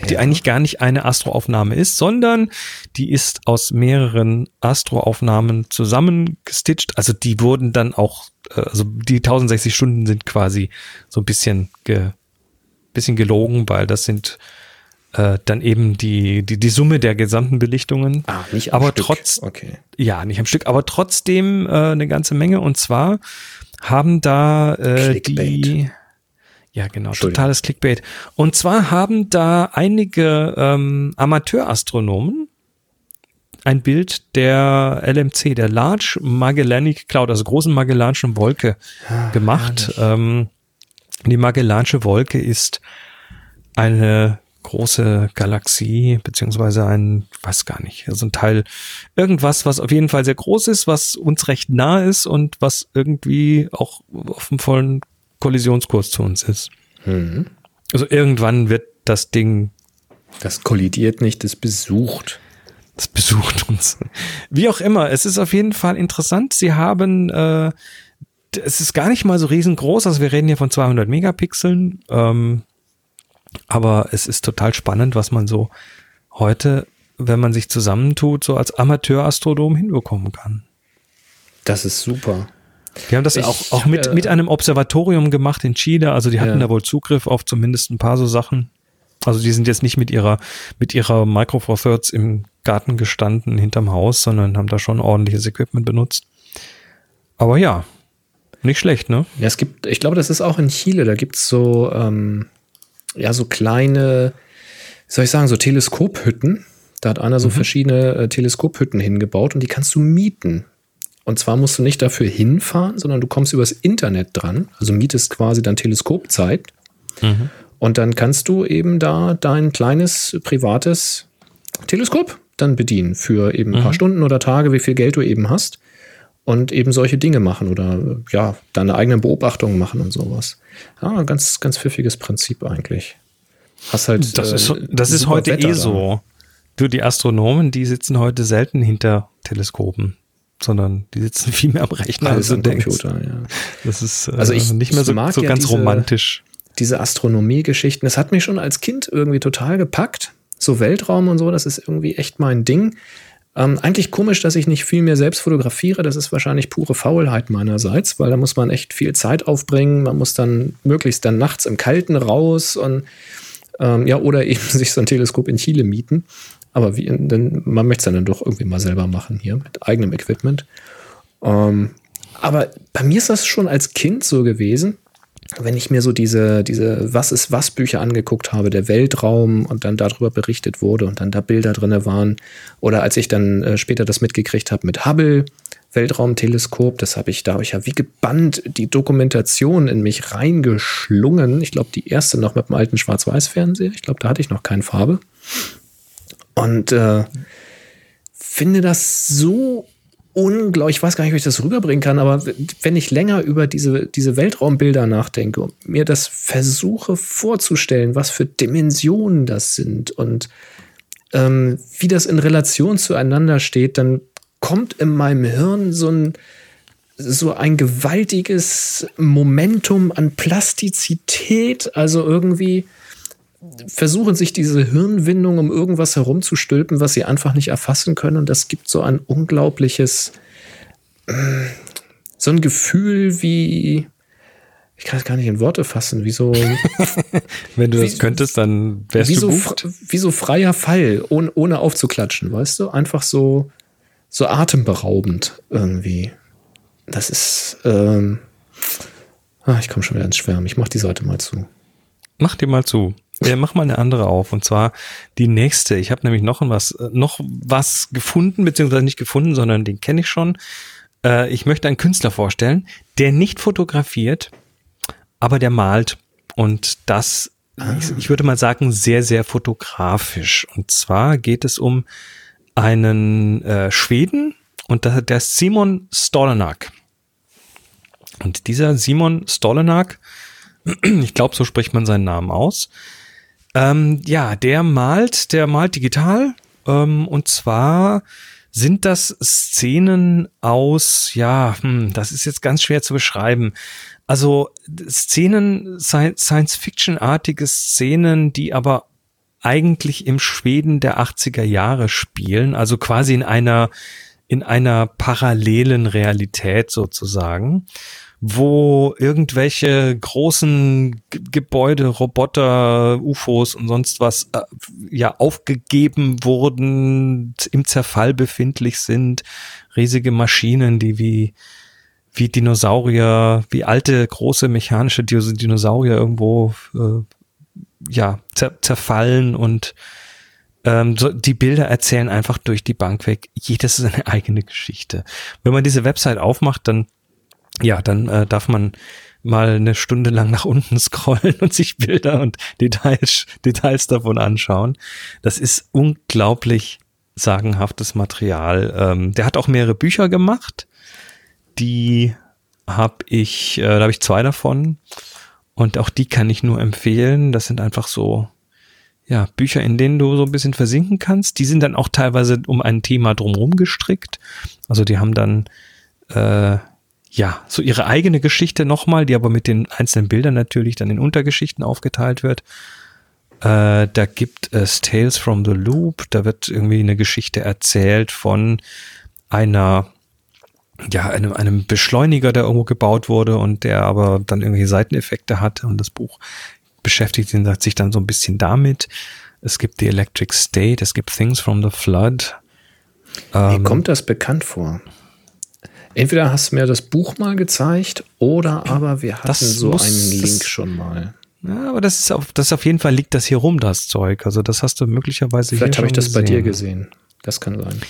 ja. die eigentlich gar nicht eine Astroaufnahme ist, sondern die ist aus mehreren Astroaufnahmen zusammengestitcht. Also die wurden dann auch, äh, also die 1060 Stunden sind quasi so ein bisschen, ge, bisschen gelogen, weil das sind äh, dann eben die, die, die Summe der gesamten Belichtungen. Ah, nicht am aber Stück. trotz, okay. Ja, nicht am Stück, aber trotzdem äh, eine ganze Menge. Und zwar haben da äh, die. Ja, genau, totales Clickbait. Und zwar haben da einige ähm, Amateurastronomen ein Bild der LMC, der Large Magellanic Cloud, also großen Magellanischen Wolke ah, gemacht. Ähm, die Magellanische Wolke ist eine große Galaxie, beziehungsweise ein, weiß gar nicht, also ein Teil, irgendwas, was auf jeden Fall sehr groß ist, was uns recht nah ist und was irgendwie auch auf einem vollen Kollisionskurs zu uns ist. Mhm. Also irgendwann wird das Ding. Das kollidiert nicht, das besucht. Das besucht uns. Wie auch immer, es ist auf jeden Fall interessant. Sie haben, äh, es ist gar nicht mal so riesengroß, also wir reden hier von 200 Megapixeln. Ähm, aber es ist total spannend, was man so heute, wenn man sich zusammentut, so als Amateurastronom hinbekommen kann. Das ist super. Wir haben das ich, auch, auch mit, mit einem Observatorium gemacht in Chile. Also die hatten ja. da wohl Zugriff auf zumindest ein paar so Sachen. Also die sind jetzt nicht mit ihrer, mit ihrer Micro Four Thirds im Garten gestanden hinterm Haus, sondern haben da schon ordentliches Equipment benutzt. Aber ja, nicht schlecht, ne? Ja, es gibt, ich glaube, das ist auch in Chile, da gibt es so, ähm, ja, so kleine, wie soll ich sagen, so Teleskophütten. Da hat einer so mhm. verschiedene äh, Teleskophütten hingebaut und die kannst du mieten. Und zwar musst du nicht dafür hinfahren, sondern du kommst übers Internet dran. Also mietest quasi dann Teleskopzeit. Mhm. Und dann kannst du eben da dein kleines privates Teleskop dann bedienen für eben ein paar mhm. Stunden oder Tage, wie viel Geld du eben hast. Und eben solche Dinge machen oder ja, deine eigenen Beobachtungen machen und sowas. Ja, ganz, ganz pfiffiges Prinzip eigentlich. Hast halt. Das äh, ist, das ist heute Wetter eh so. Du, die Astronomen, die sitzen heute selten hinter Teleskopen, sondern die sitzen viel mehr am Rechner als am Computer, ja. Das ist äh, also ich, nicht mehr so, so ja ganz diese, romantisch. Diese Astronomie-Geschichten, das hat mich schon als Kind irgendwie total gepackt. So Weltraum und so, das ist irgendwie echt mein Ding. Ähm, eigentlich komisch, dass ich nicht viel mehr selbst fotografiere. Das ist wahrscheinlich pure Faulheit meinerseits, weil da muss man echt viel Zeit aufbringen. Man muss dann möglichst dann nachts im Kalten raus und ähm, ja, oder eben sich so ein Teleskop in Chile mieten. Aber wie, denn, man möchte es dann doch irgendwie mal selber machen hier mit eigenem Equipment. Ähm, aber bei mir ist das schon als Kind so gewesen wenn ich mir so diese, diese Was ist was Bücher angeguckt habe, der Weltraum und dann darüber berichtet wurde und dann da Bilder drin waren, oder als ich dann äh, später das mitgekriegt habe mit Hubble, Weltraumteleskop, das habe ich, da ich ja wie gebannt die Dokumentation in mich reingeschlungen. Ich glaube, die erste noch mit dem alten Schwarz-Weiß-Fernseher. Ich glaube, da hatte ich noch keine Farbe. Und äh, finde das so unglaublich, ich weiß gar nicht, wie ich das rüberbringen kann, aber wenn ich länger über diese, diese Weltraumbilder nachdenke und mir das versuche vorzustellen, was für Dimensionen das sind und ähm, wie das in Relation zueinander steht, dann kommt in meinem Hirn so ein, so ein gewaltiges Momentum an Plastizität, also irgendwie versuchen sich diese Hirnwindung um irgendwas herumzustülpen, was sie einfach nicht erfassen können. Und das gibt so ein unglaubliches, äh, so ein Gefühl wie, ich kann es gar nicht in Worte fassen, wie so. Wenn du wie, das könntest, dann wärst wie du so, Wie so freier Fall, ohne, ohne aufzuklatschen, weißt du? Einfach so, so atemberaubend irgendwie. Das ist, ähm, ah, ich komme schon wieder ins Schwärmen. Ich mach die Seite mal zu. Mach die mal zu. Ja, mach mal eine andere auf und zwar die nächste. Ich habe nämlich noch was, noch was gefunden, beziehungsweise nicht gefunden, sondern den kenne ich schon. Äh, ich möchte einen Künstler vorstellen, der nicht fotografiert, aber der malt und das, ah. ich, ich würde mal sagen, sehr, sehr fotografisch. Und zwar geht es um einen äh, Schweden und der, der ist Simon Stollenak. Und dieser Simon Stollenak, ich glaube, so spricht man seinen Namen aus, ähm, ja, der malt, der malt digital. Ähm, und zwar sind das Szenen aus, ja, hm, das ist jetzt ganz schwer zu beschreiben. Also Szenen, Science-Fiction-artige Szenen, die aber eigentlich im Schweden der 80er Jahre spielen, also quasi in einer, in einer parallelen Realität sozusagen wo irgendwelche großen G Gebäude, Roboter, UFOs und sonst was äh, ja aufgegeben wurden, im Zerfall befindlich sind, riesige Maschinen, die wie wie Dinosaurier, wie alte große mechanische Dinosaurier irgendwo äh, ja zer zerfallen und ähm, so, die Bilder erzählen einfach durch die Bank weg. Jedes ist eine eigene Geschichte. Wenn man diese Website aufmacht, dann ja, dann äh, darf man mal eine Stunde lang nach unten scrollen und sich Bilder und Details, Details davon anschauen. Das ist unglaublich sagenhaftes Material. Ähm, der hat auch mehrere Bücher gemacht. Die habe ich, äh, da habe ich zwei davon. Und auch die kann ich nur empfehlen. Das sind einfach so, ja, Bücher, in denen du so ein bisschen versinken kannst. Die sind dann auch teilweise um ein Thema drumherum gestrickt. Also die haben dann äh, ja, so ihre eigene Geschichte nochmal, die aber mit den einzelnen Bildern natürlich dann in Untergeschichten aufgeteilt wird. Äh, da gibt es Tales from the Loop, da wird irgendwie eine Geschichte erzählt von einer, ja, einem, einem Beschleuniger, der irgendwo gebaut wurde und der aber dann irgendwelche Seiteneffekte hat und das Buch beschäftigt sich dann so ein bisschen damit. Es gibt The Electric State, es gibt Things from the Flood. Mir ähm, kommt das bekannt vor. Entweder hast du mir das Buch mal gezeigt oder aber wir hatten das so einen Link schon mal. Ja, aber das ist auf, das auf jeden Fall liegt das hier rum, das Zeug. Also das hast du möglicherweise Vielleicht habe ich das gesehen. bei dir gesehen. Das kann sein.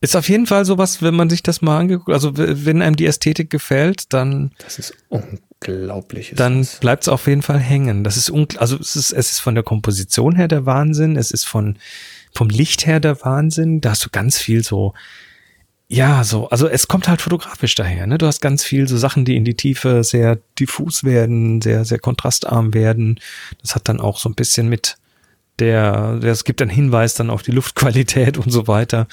Ist auf jeden Fall sowas, wenn man sich das mal angeguckt, also wenn einem die Ästhetik gefällt, dann. Das ist unglaublich. Ist dann bleibt es auf jeden Fall hängen. Das ist also es ist, es ist von der Komposition her der Wahnsinn, es ist von, vom Licht her der Wahnsinn. Da hast du ganz viel so ja, so, also es kommt halt fotografisch daher, ne? Du hast ganz viel so Sachen, die in die Tiefe sehr diffus werden, sehr, sehr kontrastarm werden. Das hat dann auch so ein bisschen mit der, es gibt einen Hinweis dann auf die Luftqualität und so weiter.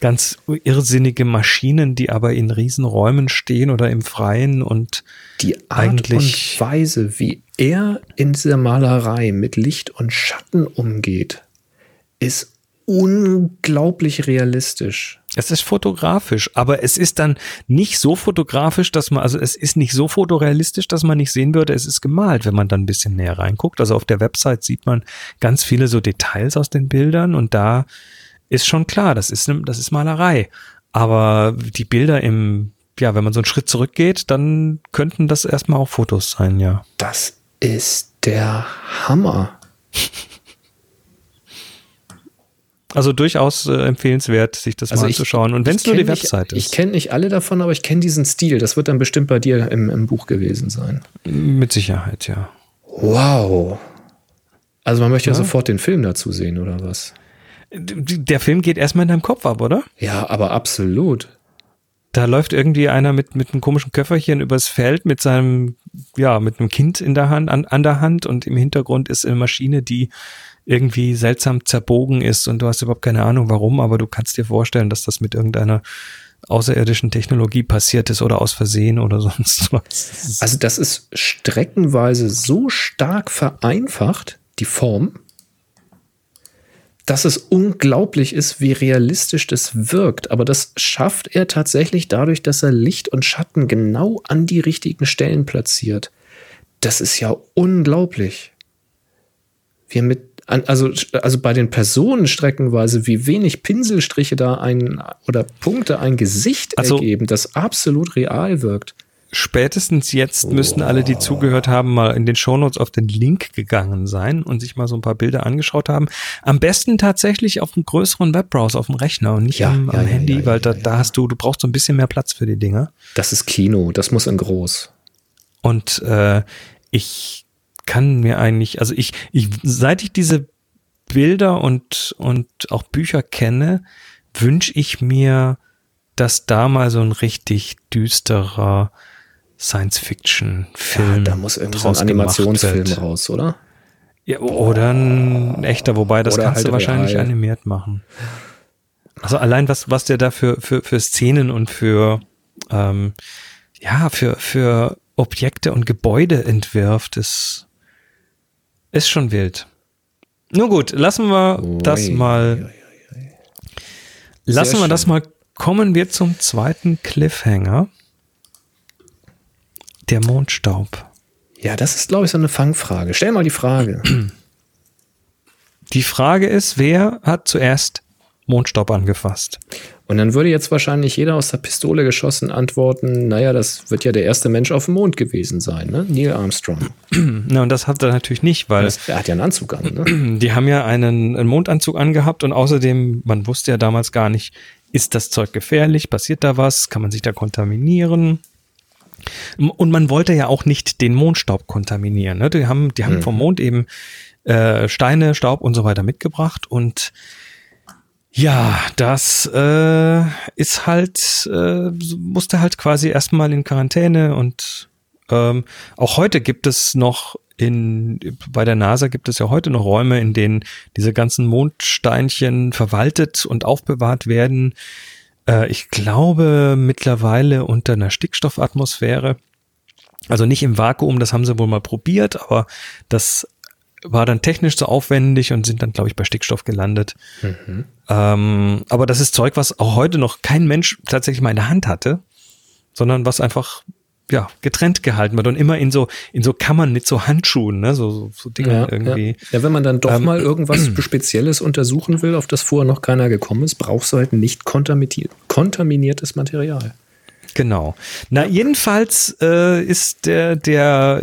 Ganz irrsinnige Maschinen, die aber in Riesenräumen stehen oder im Freien und die Art eigentlich und Weise, wie er in dieser Malerei mit Licht und Schatten umgeht, ist unglaublich realistisch. Es ist fotografisch, aber es ist dann nicht so fotografisch, dass man, also es ist nicht so fotorealistisch, dass man nicht sehen würde, es ist gemalt, wenn man dann ein bisschen näher reinguckt. Also auf der Website sieht man ganz viele so Details aus den Bildern und da ist schon klar, das ist, das ist Malerei. Aber die Bilder im, ja, wenn man so einen Schritt zurückgeht, dann könnten das erstmal auch Fotos sein, ja. Das ist der Hammer. Also durchaus äh, empfehlenswert, sich das also mal ich, anzuschauen. Und wenn es nur die Webseite ist. Ich kenne nicht alle davon, aber ich kenne diesen Stil. Das wird dann bestimmt bei dir im, im Buch gewesen sein. Mit Sicherheit, ja. Wow. Also man möchte ja, ja sofort den Film dazu sehen, oder was? Der Film geht erstmal in deinem Kopf ab, oder? Ja, aber absolut. Da läuft irgendwie einer mit, mit einem komischen Köfferchen übers Feld mit seinem, ja, mit einem Kind in der Hand, an, an der Hand und im Hintergrund ist eine Maschine, die irgendwie seltsam zerbogen ist und du hast überhaupt keine Ahnung warum, aber du kannst dir vorstellen, dass das mit irgendeiner außerirdischen Technologie passiert ist oder aus Versehen oder sonst was. Also das ist streckenweise so stark vereinfacht, die Form, dass es unglaublich ist, wie realistisch das wirkt. Aber das schafft er tatsächlich dadurch, dass er Licht und Schatten genau an die richtigen Stellen platziert. Das ist ja unglaublich. Wir mit, also, also bei den Personen streckenweise, wie wenig Pinselstriche da ein oder Punkte ein Gesicht Also- ergeben, das absolut real wirkt. Spätestens jetzt müssten alle, die zugehört haben, mal in den Shownotes auf den Link gegangen sein und sich mal so ein paar Bilder angeschaut haben. Am besten tatsächlich auf einem größeren Webbrowser, auf dem Rechner und nicht Ja, am, ja, am ja, Handy, weil da, da hast du, du brauchst so ein bisschen mehr Platz für die Dinger. Das ist Kino, das muss in groß. Und äh, ich kann mir eigentlich, also ich, ich, seit ich diese Bilder und, und auch Bücher kenne, wünsche ich mir, dass da mal so ein richtig düsterer Science-Fiction-Film. Ja, da muss irgendwie so ein Animationsfilm raus, oder? Ja, oder ein echter, wobei das Oder kannst halt du wahrscheinlich real. animiert machen. Also allein was, was der da für, für, für Szenen und für, ähm, ja, für, für Objekte und Gebäude entwirft, ist, ist schon wild. Nur gut, lassen wir das Ui, mal, lassen wir schön. das mal, kommen wir zum zweiten Cliffhanger. Der Mondstaub. Ja, das ist, glaube ich, so eine Fangfrage. Stell mal die Frage. Die Frage ist, wer hat zuerst Mondstaub angefasst? Und dann würde jetzt wahrscheinlich jeder aus der Pistole geschossen antworten, naja, das wird ja der erste Mensch auf dem Mond gewesen sein, ne? Neil Armstrong. Na, und das hat er natürlich nicht, weil Das, er hat ja einen Anzug an, ne? die haben ja einen, einen Mondanzug angehabt und außerdem, man wusste ja damals gar nicht, ist das Zeug gefährlich, passiert da was, kann man sich da kontaminieren? Und man wollte ja auch nicht den Mondstaub kontaminieren. Ne? Die haben, die haben vom Mond eben äh, Steine, Staub und so weiter mitgebracht und ja, das äh, ist halt, äh, musste halt quasi erstmal in Quarantäne und ähm, auch heute gibt es noch in, bei der NASA gibt es ja heute noch Räume, in denen diese ganzen Mondsteinchen verwaltet und aufbewahrt werden. Äh, ich glaube mittlerweile unter einer Stickstoffatmosphäre. Also nicht im Vakuum, das haben sie wohl mal probiert, aber das war dann technisch zu aufwendig und sind dann, glaube ich, bei Stickstoff gelandet. Ähm, aber das ist Zeug, was auch heute noch kein Mensch tatsächlich mal in der Hand hatte, sondern was einfach ja getrennt gehalten wird und immer in so in so Kammern mit so Handschuhen, ne, so so, so Dinger Ja, irgendwie. Ja. ja, wenn man dann doch Ähm, mal irgendwas Spezielles untersuchen will, auf das vorher noch keiner gekommen ist, brauchst du halt nicht kontaminiert, kontaminiertes Material. Genau. Na, jedenfalls äh, ist der, der,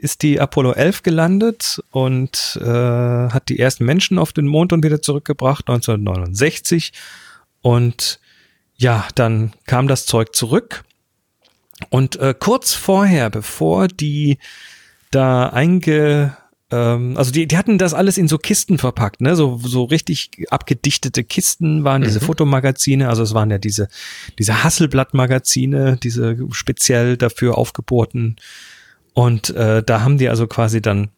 ist die Apollo 11 gelandet und äh, hat die ersten Menschen auf den Mond und wieder zurückgebracht, 1969. Und ja, dann kam das Zeug zurück. Und äh, kurz vorher, bevor die da einge, ähm, also die, die hatten das alles in so Kisten verpackt, ne, so so richtig abgedichtete Kisten waren diese Fotomagazine, also es waren ja diese diese Hasselblatt-Magazine, diese speziell dafür aufgebohrten. Und äh, da haben die also quasi dann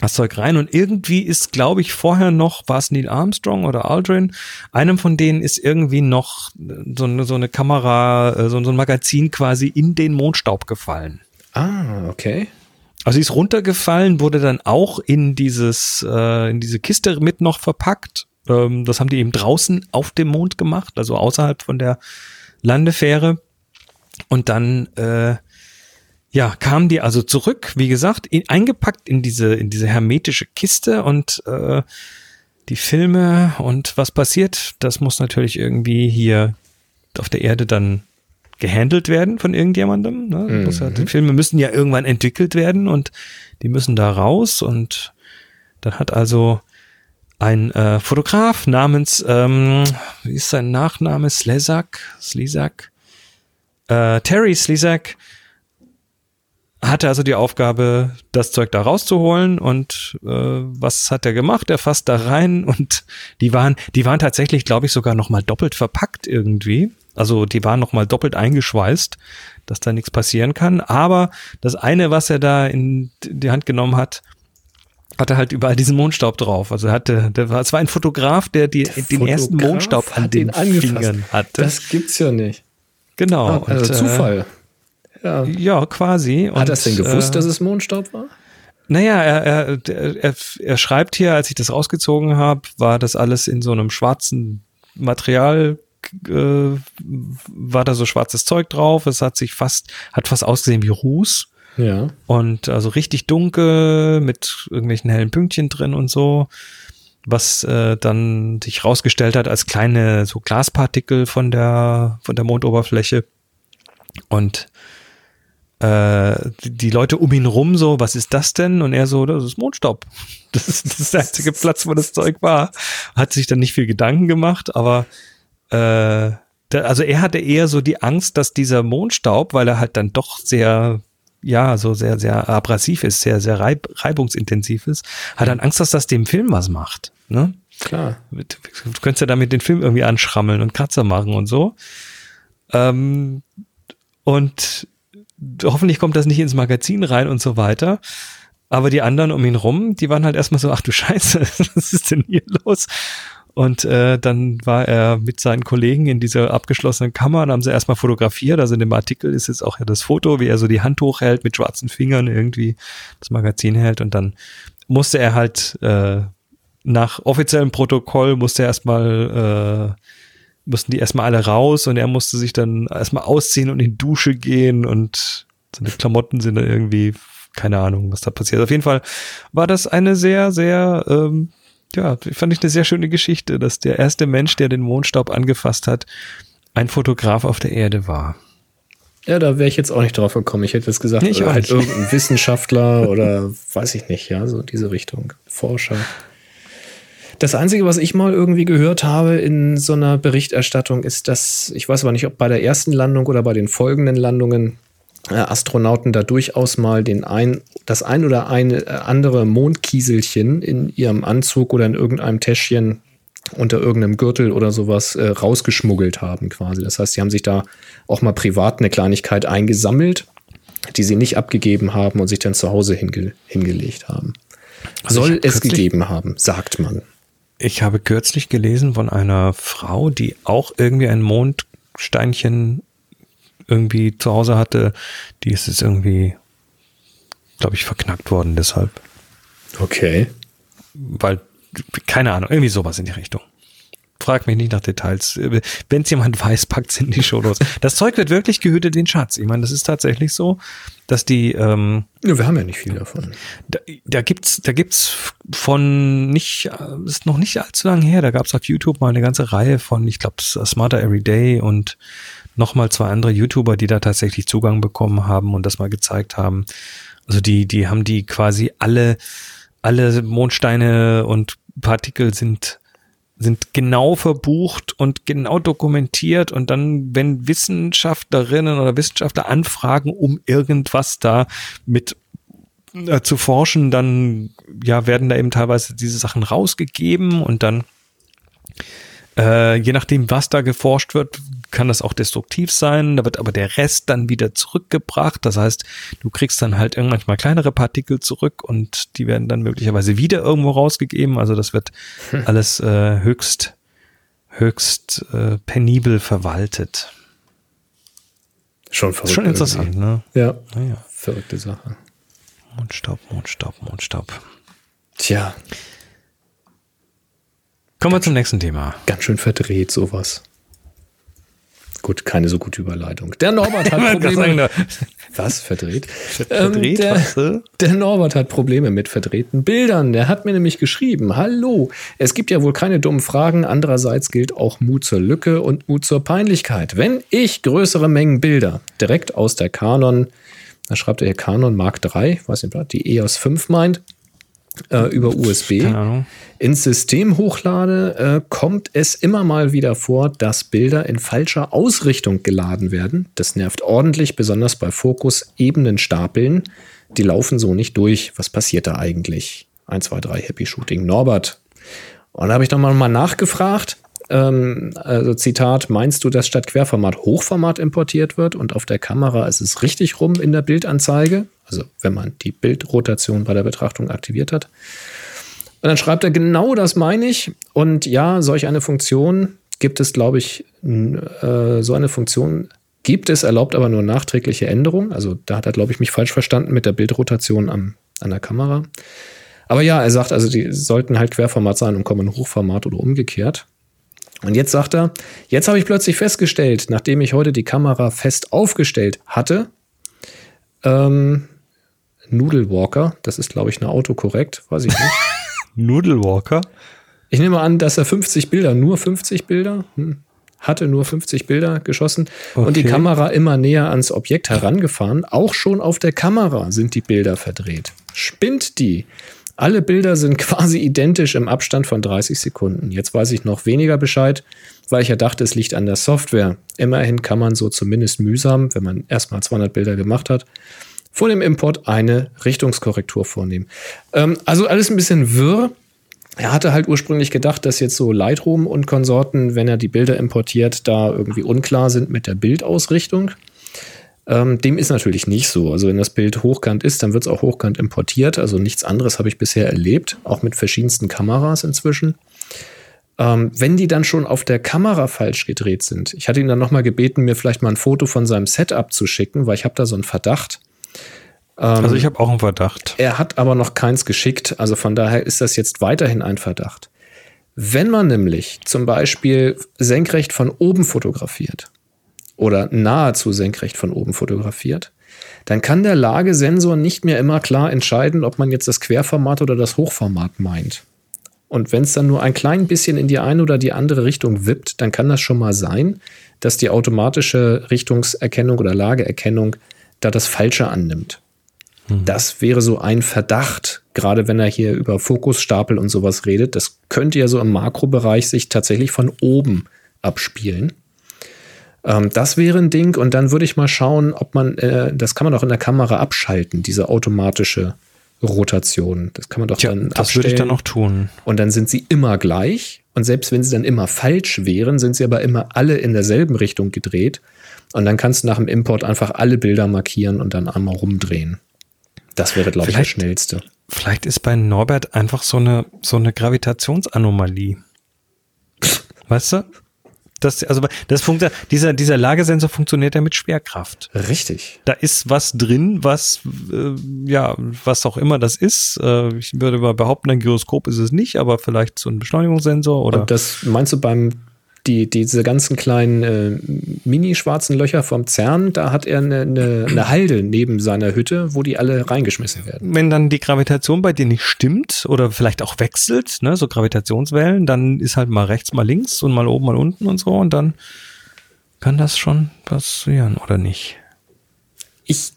das Zeug rein und irgendwie ist, glaube ich, vorher noch, war es Neil Armstrong oder Aldrin, einem von denen ist irgendwie noch so eine, so eine Kamera, äh, so, so ein Magazin quasi in den Mondstaub gefallen. Ah, okay. Also sie ist runtergefallen, wurde dann auch in dieses, äh, in diese Kiste mit noch verpackt. Ähm, das haben die eben draußen auf dem Mond gemacht, also außerhalb von der Landefähre. Und dann, äh, ja, kamen die also zurück, wie gesagt, in, eingepackt in diese, in diese hermetische Kiste und äh, die Filme und was passiert, das muss natürlich irgendwie hier auf der Erde dann gehandelt werden von irgendjemandem. Ne? Das Muss ja, die Filme müssen ja irgendwann entwickelt werden und die müssen da raus und dann hat also ein äh, Fotograf namens, ähm, wie ist sein Nachname? Slezak? Slezak? Äh, Terry Slezak hatte also die Aufgabe, das Zeug da rauszuholen und äh, was hat er gemacht? Er fasst da rein und die waren, die waren tatsächlich, glaube ich, sogar noch mal doppelt verpackt irgendwie. Also die waren noch mal doppelt eingeschweißt, dass da nichts passieren kann. Aber das eine, was er da in die Hand genommen hat, hatte halt überall diesen Mondstaub drauf. Also er hatte, der war, es war ein Fotograf, der die, den ersten Fotograf Mondstaub an den angefasst. Fingern hatte. Das gibt's ja nicht. Genau. Ah, also und, Zufall. Äh, ja. ja, quasi. Hat er es denn gewusst, äh, dass es Mondstaub war? Naja, er, er, er, er schreibt hier, als ich das rausgezogen habe, war das alles in so einem schwarzen Material äh, war da so schwarzes Zeug drauf. Es hat sich fast, hat fast ausgesehen wie Ruß. Ja. Und also richtig dunkel mit irgendwelchen hellen Pünktchen drin und so, was äh, dann sich rausgestellt hat als kleine so Glaspartikel von der von der Mondoberfläche. Und äh, die, Leute um ihn rum so, was ist das denn? Und er so, das ist Mondstaub. Das ist, das ist der einzige Platz, wo das Zeug war. Hat sich dann nicht viel Gedanken gemacht, aber äh, da, also er hatte eher so die Angst, dass dieser Mondstaub, weil er halt dann doch sehr ja, so sehr, sehr abrasiv ist, sehr, sehr reib, reibungsintensiv ist, hat dann Angst, dass das dem Film was macht. Ne? Klar. Du könntest ja damit den Film irgendwie anschrammeln und Kratzer machen und so. Ähm, und hoffentlich kommt das nicht ins Magazin rein und so weiter. Aber die anderen um ihn rum, die waren halt erstmal so, ach du Scheiße, was ist denn hier los? Und äh, dann war er mit seinen Kollegen in dieser abgeschlossenen Kammer und haben sie erstmal fotografiert. Also in dem Artikel ist jetzt auch ja das Foto, wie er so die Hand hochhält mit schwarzen Fingern irgendwie das Magazin hält. Und dann musste er halt äh, nach offiziellem Protokoll musste er erstmal äh, mussten die erstmal alle raus und er musste sich dann erstmal ausziehen und in die Dusche gehen und seine Klamotten sind dann irgendwie, keine Ahnung, was da passiert. Auf jeden Fall war das eine sehr, sehr ähm, ja, fand ich eine sehr schöne Geschichte, dass der erste Mensch, der den Mondstaub angefasst hat, ein Fotograf auf der Erde war. Ja, da wäre ich jetzt auch nicht drauf gekommen. Ich hätte jetzt gesagt, Nee, ich oder halt nicht. irgendein Wissenschaftler oder weiß ich nicht, ja, so diese Richtung. Forscher. Das Einzige, was ich mal irgendwie gehört habe in so einer Berichterstattung, ist, dass, ich weiß aber nicht, ob bei der ersten Landung oder bei den folgenden Landungen Astronauten da durchaus mal den ein, das ein oder eine äh, andere Mondkieselchen in ihrem Anzug oder in irgendeinem Täschchen unter irgendeinem Gürtel oder sowas äh, rausgeschmuggelt haben quasi. Das heißt, sie haben sich da auch mal privat eine Kleinigkeit eingesammelt, die sie nicht abgegeben haben und sich dann zu Hause hinge hingelegt haben. Also Soll hab es gegeben haben, sagt man. Ich habe kürzlich gelesen von einer Frau, die auch irgendwie ein Mondsteinchen irgendwie zu Hause hatte. Die ist jetzt irgendwie, glaube ich, verknackt worden deshalb. Okay. Weil, keine Ahnung, irgendwie sowas in die Richtung. Frag mich nicht nach Details. Wenn es jemand weiß, packt es in die Show los. Das Zeug wird wirklich gehütet den Schatz. Ich meine, das ist tatsächlich so, dass die, ähm, Ja, wir haben ja nicht viel davon. da, da gibt's, da gibt's von nicht, ist noch nicht allzu lange her. Da gab's auf YouTube mal eine ganze Reihe von, ich glaube, Smarter Everyday und nochmal zwei andere YouTuber, die da tatsächlich Zugang bekommen haben und das mal gezeigt haben. Also die, die haben die quasi alle, alle Mondsteine und Partikel sind sind genau verbucht und genau dokumentiert und dann, wenn Wissenschaftlerinnen oder Wissenschaftler anfragen, um irgendwas da mit äh, zu forschen, dann ja werden da eben teilweise diese Sachen rausgegeben und dann äh, je nachdem, was da geforscht wird, kann das auch destruktiv sein. Da wird aber der Rest dann wieder zurückgebracht. Das heißt, du kriegst dann halt irgendwann manchmal kleinere Partikel zurück und die werden dann möglicherweise wieder irgendwo rausgegeben. Also das wird alles äh, höchst, höchst äh, penibel verwaltet. Schon verrückt. Schon interessant, ne? irgendwie. Ja, Naja, verrückte Sache. Mondstaub, Mondstaub, Mondstaub. Tja, Kommen wir zum nächsten Thema. ganz schön verdreht sowas. Gut, keine so gute Überleitung. Der Norbert hat Probleme. Was? Verdreht? Verdreht, der, was, äh? der Norbert hat Probleme mit verdrehten Bildern. Der hat mir nämlich geschrieben, hallo, es gibt ja wohl keine dummen Fragen. Andererseits gilt auch Mut zur Lücke und Mut zur Peinlichkeit. Wenn ich größere Mengen Bilder direkt aus der Canon, da schreibt er hier Canon Mark III, weiß nicht, die EOS 5 meint, äh, über USB ins System hochlade, äh, kommt es immer mal wieder vor, dass Bilder in falscher Ausrichtung geladen werden. Das nervt ordentlich, besonders bei Fokus-Ebenenstapeln. Die laufen so nicht durch. Was passiert da eigentlich? 1, 2, 3, Happy Shooting. Norbert. Und da habe ich nochmal mal nachgefragt. Ähm, also Zitat, meinst du, dass statt Querformat Hochformat importiert wird und auf der Kamera ist es richtig rum in der Bildanzeige? Also wenn man die Bildrotation bei der Betrachtung aktiviert hat. Und dann schreibt er, genau das meine ich. Und ja, solch eine Funktion gibt es, glaube ich, äh, so eine Funktion gibt es, erlaubt aber nur nachträgliche Änderungen. Also da hat er, glaube ich, mich falsch verstanden mit der Bildrotation am, an der Kamera. Aber ja, er sagt, also die sollten halt Querformat sein und kommen in Hochformat oder umgekehrt. Und jetzt sagt er, jetzt habe ich plötzlich festgestellt, nachdem ich heute die Kamera fest aufgestellt hatte, ähm, Noodle Walker, das ist glaube ich eine Autokorrekt, weiß ich nicht. Noodle Walker? Ich nehme an, dass er 50 Bilder, nur 50 Bilder, hm, hatte nur 50 Bilder geschossen okay. und die Kamera immer näher ans Objekt herangefahren. Auch schon auf der Kamera sind die Bilder verdreht. Spinnt die? Alle Bilder sind quasi identisch im Abstand von 30 Sekunden. Jetzt weiß ich noch weniger Bescheid, weil ich ja dachte, es liegt an der Software. Immerhin kann man so zumindest mühsam, wenn man erstmal 200 Bilder gemacht hat, vor dem Import eine Richtungskorrektur vornehmen. Ähm, also alles ein bisschen wirr. Er hatte halt ursprünglich gedacht, dass jetzt so Lightroom und Konsorten, wenn er die Bilder importiert, da irgendwie unklar sind mit der Bildausrichtung. Ähm, dem ist natürlich nicht so. Also wenn das Bild hochkant ist, dann wird es auch hochkant importiert. Also nichts anderes habe ich bisher erlebt, auch mit verschiedensten Kameras inzwischen. Ähm, wenn die dann schon auf der Kamera falsch gedreht sind, ich hatte ihn dann nochmal gebeten, mir vielleicht mal ein Foto von seinem Setup zu schicken, weil ich habe da so einen Verdacht. Ähm, also ich habe auch einen Verdacht. Er hat aber noch keins geschickt. Also von daher ist das jetzt weiterhin ein Verdacht. Wenn man nämlich zum Beispiel senkrecht von oben fotografiert, oder nahezu senkrecht von oben fotografiert, dann kann der Lagesensor nicht mehr immer klar entscheiden, ob man jetzt das Querformat oder das Hochformat meint. Und wenn es dann nur ein klein bisschen in die eine oder die andere Richtung wippt, dann kann das schon mal sein, dass die automatische Richtungserkennung oder Lageerkennung da das Falsche annimmt. Mhm. Das wäre so ein Verdacht, gerade wenn er hier über Fokusstapel und sowas redet. Das könnte ja so im Makrobereich sich tatsächlich von oben abspielen. Ähm, das wäre ein Ding und dann würde ich mal schauen, ob man, äh, das kann man auch in der Kamera abschalten, diese automatische Rotation. Das kann man doch Tja, dann Das würde ich dann noch tun. Und dann sind sie immer gleich. Und selbst wenn sie dann immer falsch wären, sind sie aber immer alle in derselben Richtung gedreht. Und dann kannst du nach dem Import einfach alle Bilder markieren und dann einmal rumdrehen. Das wäre, glaube ich, das schnellste. Vielleicht ist bei Norbert einfach so eine, so eine Gravitationsanomalie. weißt du? Das, also das funktioniert, dieser, dieser Lagesensor funktioniert ja mit Schwerkraft. Richtig. Da ist was drin, was, äh, ja, was auch immer das ist. Äh, ich würde mal behaupten, ein Gyroskop ist es nicht, aber vielleicht so ein Beschleunigungssensor oder. Und das meinst du beim die, diese ganzen kleinen äh, mini-schwarzen Löcher vom CERN, da hat er eine, eine, eine, Halde neben seiner Hütte, wo die alle reingeschmissen werden. Wenn dann die Gravitation bei dir nicht stimmt oder vielleicht auch wechselt, ne, so Gravitationswellen, dann ist halt mal rechts, mal links und mal oben, mal unten und so und dann kann das schon passieren, oder nicht? Ich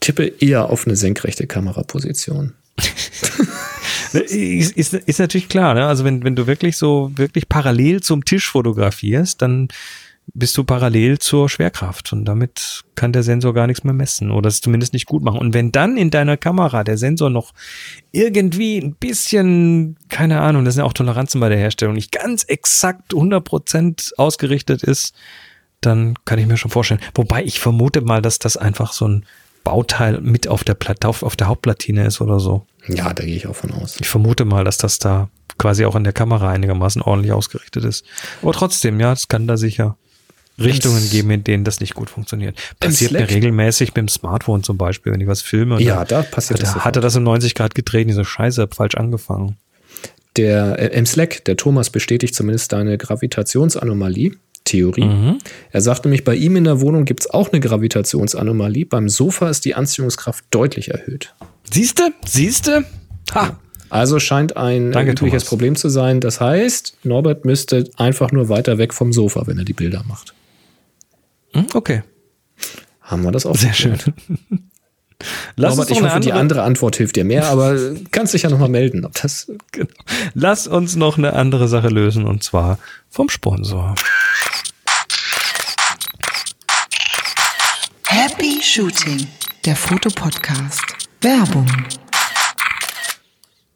tippe eher auf eine senkrechte Kameraposition. ist, ist, ist natürlich klar, ne? Also wenn, wenn du wirklich so wirklich parallel zum Tisch fotografierst, dann bist du parallel zur Schwerkraft und damit kann der Sensor gar nichts mehr messen oder es zumindest nicht gut machen. Und wenn dann in deiner Kamera der Sensor noch irgendwie ein bisschen, keine Ahnung, das sind auch Toleranzen bei der Herstellung, nicht ganz exakt 100% ausgerichtet ist, dann kann ich mir schon vorstellen. Wobei ich vermute mal, dass das einfach so ein Bauteil mit auf der, Plat auf der Hauptplatine ist oder so. Ja, da gehe ich auch von aus. Ich vermute mal, dass das da quasi auch in der Kamera einigermaßen ordentlich ausgerichtet ist. Aber trotzdem, ja, es kann da sicher Richtungen geben, in denen das nicht gut funktioniert. Passiert mir regelmäßig mit dem Smartphone zum Beispiel, wenn ich was filme. Ja, da passiert hat, das. Hatte das um 90 Grad gedreht, diese Scheiße, hab falsch angefangen. Der äh, im Slack, der Thomas bestätigt zumindest deine Gravitationsanomalie. Theorie. Mhm. Er sagt nämlich, bei ihm in der Wohnung gibt es auch eine Gravitationsanomalie. Beim Sofa ist die Anziehungskraft deutlich erhöht. Siehste? Siehste? Ha! Also scheint ein Danke, übliches Thomas. Problem zu sein. Das heißt, Norbert müsste einfach nur weiter weg vom Sofa, wenn er die Bilder macht. Hm, okay. Haben wir das auch. Sehr schön. Lass Norbert, ich hoffe, die andere Antwort hilft dir mehr, aber kannst dich ja nochmal melden, ob das. Genau. Lass uns noch eine andere Sache lösen und zwar vom Sponsor. Happy Shooting, der Fotopodcast. Werbung.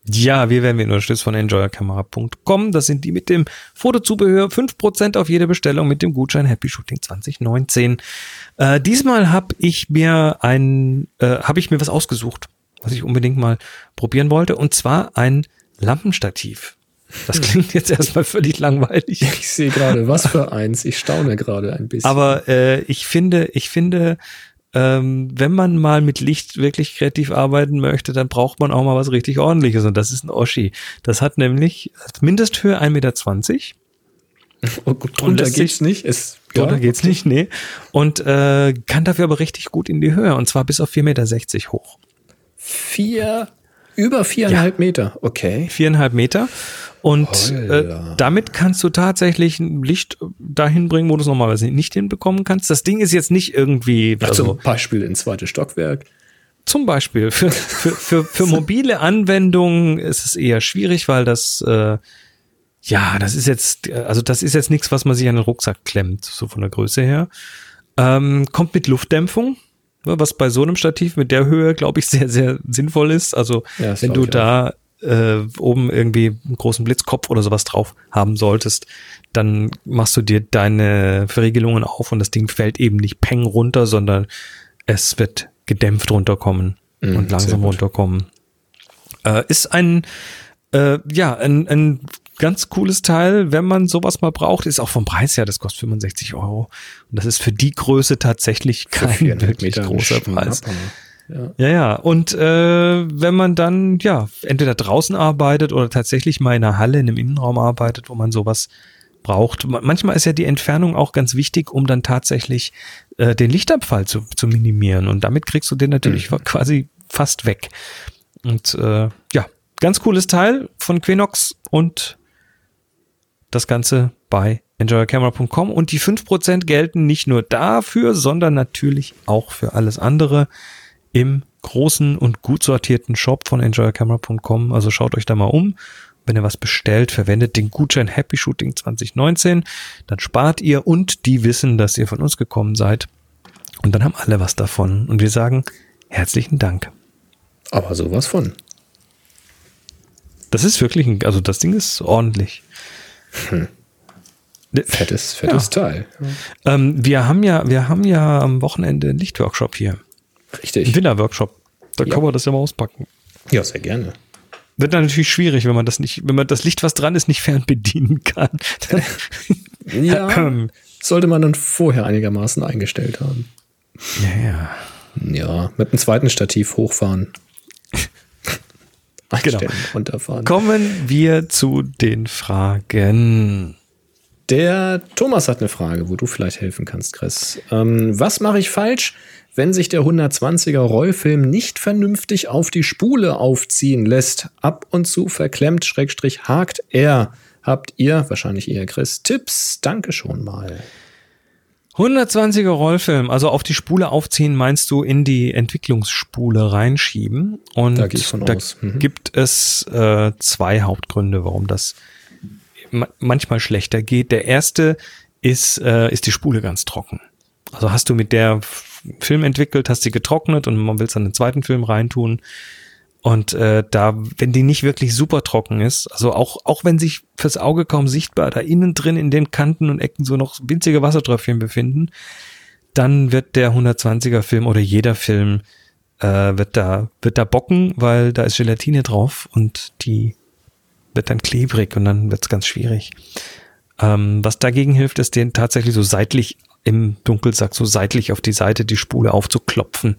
Ja, wir werden unterstützt von enjoyerkamera.com. Das sind die mit dem Fotozubehör. 5% auf jede Bestellung mit dem Gutschein Happy Shooting 2019. Äh, diesmal habe ich mir ein, äh, habe ich mir was ausgesucht, was ich unbedingt mal probieren wollte. Und zwar ein Lampenstativ. Das klingt jetzt erstmal völlig langweilig. Ich sehe gerade, was für eins. Ich staune gerade ein bisschen. Aber äh, ich finde, ich finde, ähm, wenn man mal mit Licht wirklich kreativ arbeiten möchte, dann braucht man auch mal was richtig ordentliches. Und das ist ein Oschi. Das hat nämlich Mindesthöhe 1,20 Meter. Oh, gut, drunter geht's nicht. Es, drunter ja, geht's okay. nicht, nee. Und äh, kann dafür aber richtig gut in die Höhe. Und zwar bis auf 4,60 Meter hoch. Vier, über viereinhalb ja. Meter, okay. Viereinhalb Meter. Und äh, damit kannst du tatsächlich ein Licht dahin bringen, wo du es normalerweise nicht hinbekommen kannst. Das Ding ist jetzt nicht irgendwie. Also, zum Beispiel ins zweite Stockwerk. Zum Beispiel. Für, für, für, für mobile Anwendungen ist es eher schwierig, weil das, äh, ja, das ist jetzt, also das ist jetzt nichts, was man sich an den Rucksack klemmt, so von der Größe her. Ähm, kommt mit Luftdämpfung, ne, was bei so einem Stativ mit der Höhe, glaube ich, sehr, sehr sinnvoll ist. Also ja, wenn du da äh, oben irgendwie einen großen Blitzkopf oder sowas drauf haben solltest, dann machst du dir deine Verriegelungen auf und das Ding fällt eben nicht peng runter, sondern es wird gedämpft runterkommen mhm, und langsam runterkommen. Äh, ist ein, äh, ja, ein, ein ganz cooles Teil, wenn man sowas mal braucht, ist auch vom Preis her, das kostet 65 Euro. Und das ist für die Größe tatsächlich kein wirklich großer Preis. Schnapp, ja. ja, ja. Und äh, wenn man dann ja entweder draußen arbeitet oder tatsächlich mal in einer Halle, in einem Innenraum arbeitet, wo man sowas braucht. Manchmal ist ja die Entfernung auch ganz wichtig, um dann tatsächlich äh, den Lichtabfall zu, zu minimieren. Und damit kriegst du den natürlich mhm. quasi fast weg. Und äh, ja, ganz cooles Teil von Quenox und das Ganze bei enjoycamera.com und die 5% gelten nicht nur dafür, sondern natürlich auch für alles andere im großen und gut sortierten Shop von enjoycamera.com. Also schaut euch da mal um. Wenn ihr was bestellt, verwendet den Gutschein Happy Shooting 2019. Dann spart ihr und die wissen, dass ihr von uns gekommen seid. Und dann haben alle was davon. Und wir sagen herzlichen Dank. Aber sowas von. Das ist wirklich ein, also das Ding ist ordentlich. Hm. Fettes, fettes ja. Teil. Ähm, wir haben ja, wir haben ja am Wochenende einen Lichtworkshop hier. Richtig. Winterworkshop. Da ja. kann man das ja mal auspacken. Ja, sehr gerne. Wird dann natürlich schwierig, wenn man das nicht, wenn man das Licht, was dran ist, nicht fernbedienen kann. ja. Sollte man dann vorher einigermaßen eingestellt haben. Ja, ja. Ja, mit dem zweiten Stativ hochfahren. genau. runterfahren. Kommen wir zu den Fragen. Der Thomas hat eine Frage, wo du vielleicht helfen kannst, Chris. Ähm, was mache ich falsch, wenn sich der 120er Rollfilm nicht vernünftig auf die Spule aufziehen lässt? Ab und zu verklemmt, Schrägstrich, hakt er. Habt ihr, wahrscheinlich eher Chris, Tipps? Danke schon mal. 120er Rollfilm, also auf die Spule aufziehen, meinst du in die Entwicklungsspule reinschieben? Und da, da mhm. gibt es äh, zwei Hauptgründe, warum das manchmal schlechter geht. Der erste ist, äh, ist die Spule ganz trocken. Also hast du mit der Film entwickelt, hast sie getrocknet und man will es dann einen zweiten Film reintun, und äh, da, wenn die nicht wirklich super trocken ist, also auch, auch wenn sich fürs Auge kaum sichtbar da innen drin in den Kanten und Ecken so noch winzige Wassertröpfchen befinden, dann wird der 120er Film oder jeder Film äh, wird da wird da bocken, weil da ist Gelatine drauf und die wird dann klebrig und dann wird's ganz schwierig. Ähm, was dagegen hilft, ist den tatsächlich so seitlich im Dunkelsack so seitlich auf die Seite die Spule aufzuklopfen.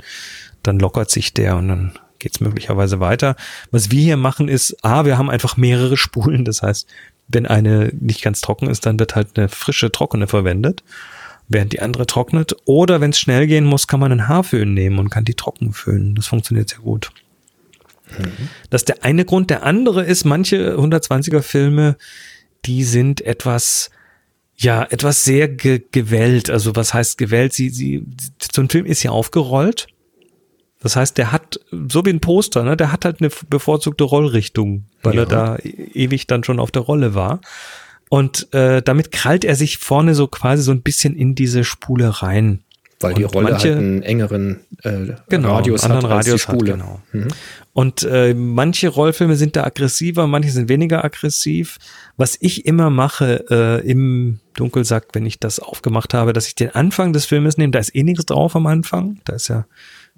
Dann lockert sich der und dann geht es möglicherweise weiter. Was wir hier machen ist, A, wir haben einfach mehrere Spulen. Das heißt, wenn eine nicht ganz trocken ist, dann wird halt eine frische, trockene verwendet, während die andere trocknet. Oder wenn es schnell gehen muss, kann man einen Haarföhn nehmen und kann die trocken föhnen. Das funktioniert sehr gut. Mhm. Das ist der eine Grund. Der andere ist, manche 120er Filme, die sind etwas, ja, etwas sehr ge gewellt. Also was heißt gewellt? Sie, sie, so ein Film ist ja aufgerollt das heißt, der hat, so wie ein Poster, ne, der hat halt eine bevorzugte Rollrichtung, weil ja. er da e-, ewig dann schon auf der Rolle war. Und äh, damit krallt er sich vorne so quasi so ein bisschen in diese Spule rein. Weil die Rolle manche, halt einen engeren äh, genau, Radius anderen hat Radius als die Spule. Hat, genau. Mhm. Und äh, manche Rollfilme sind da aggressiver, manche sind weniger aggressiv. Was ich immer mache äh, im Dunkelsack, wenn ich das aufgemacht habe, dass ich den Anfang des Filmes nehme, da ist eh nichts drauf am Anfang, da ist ja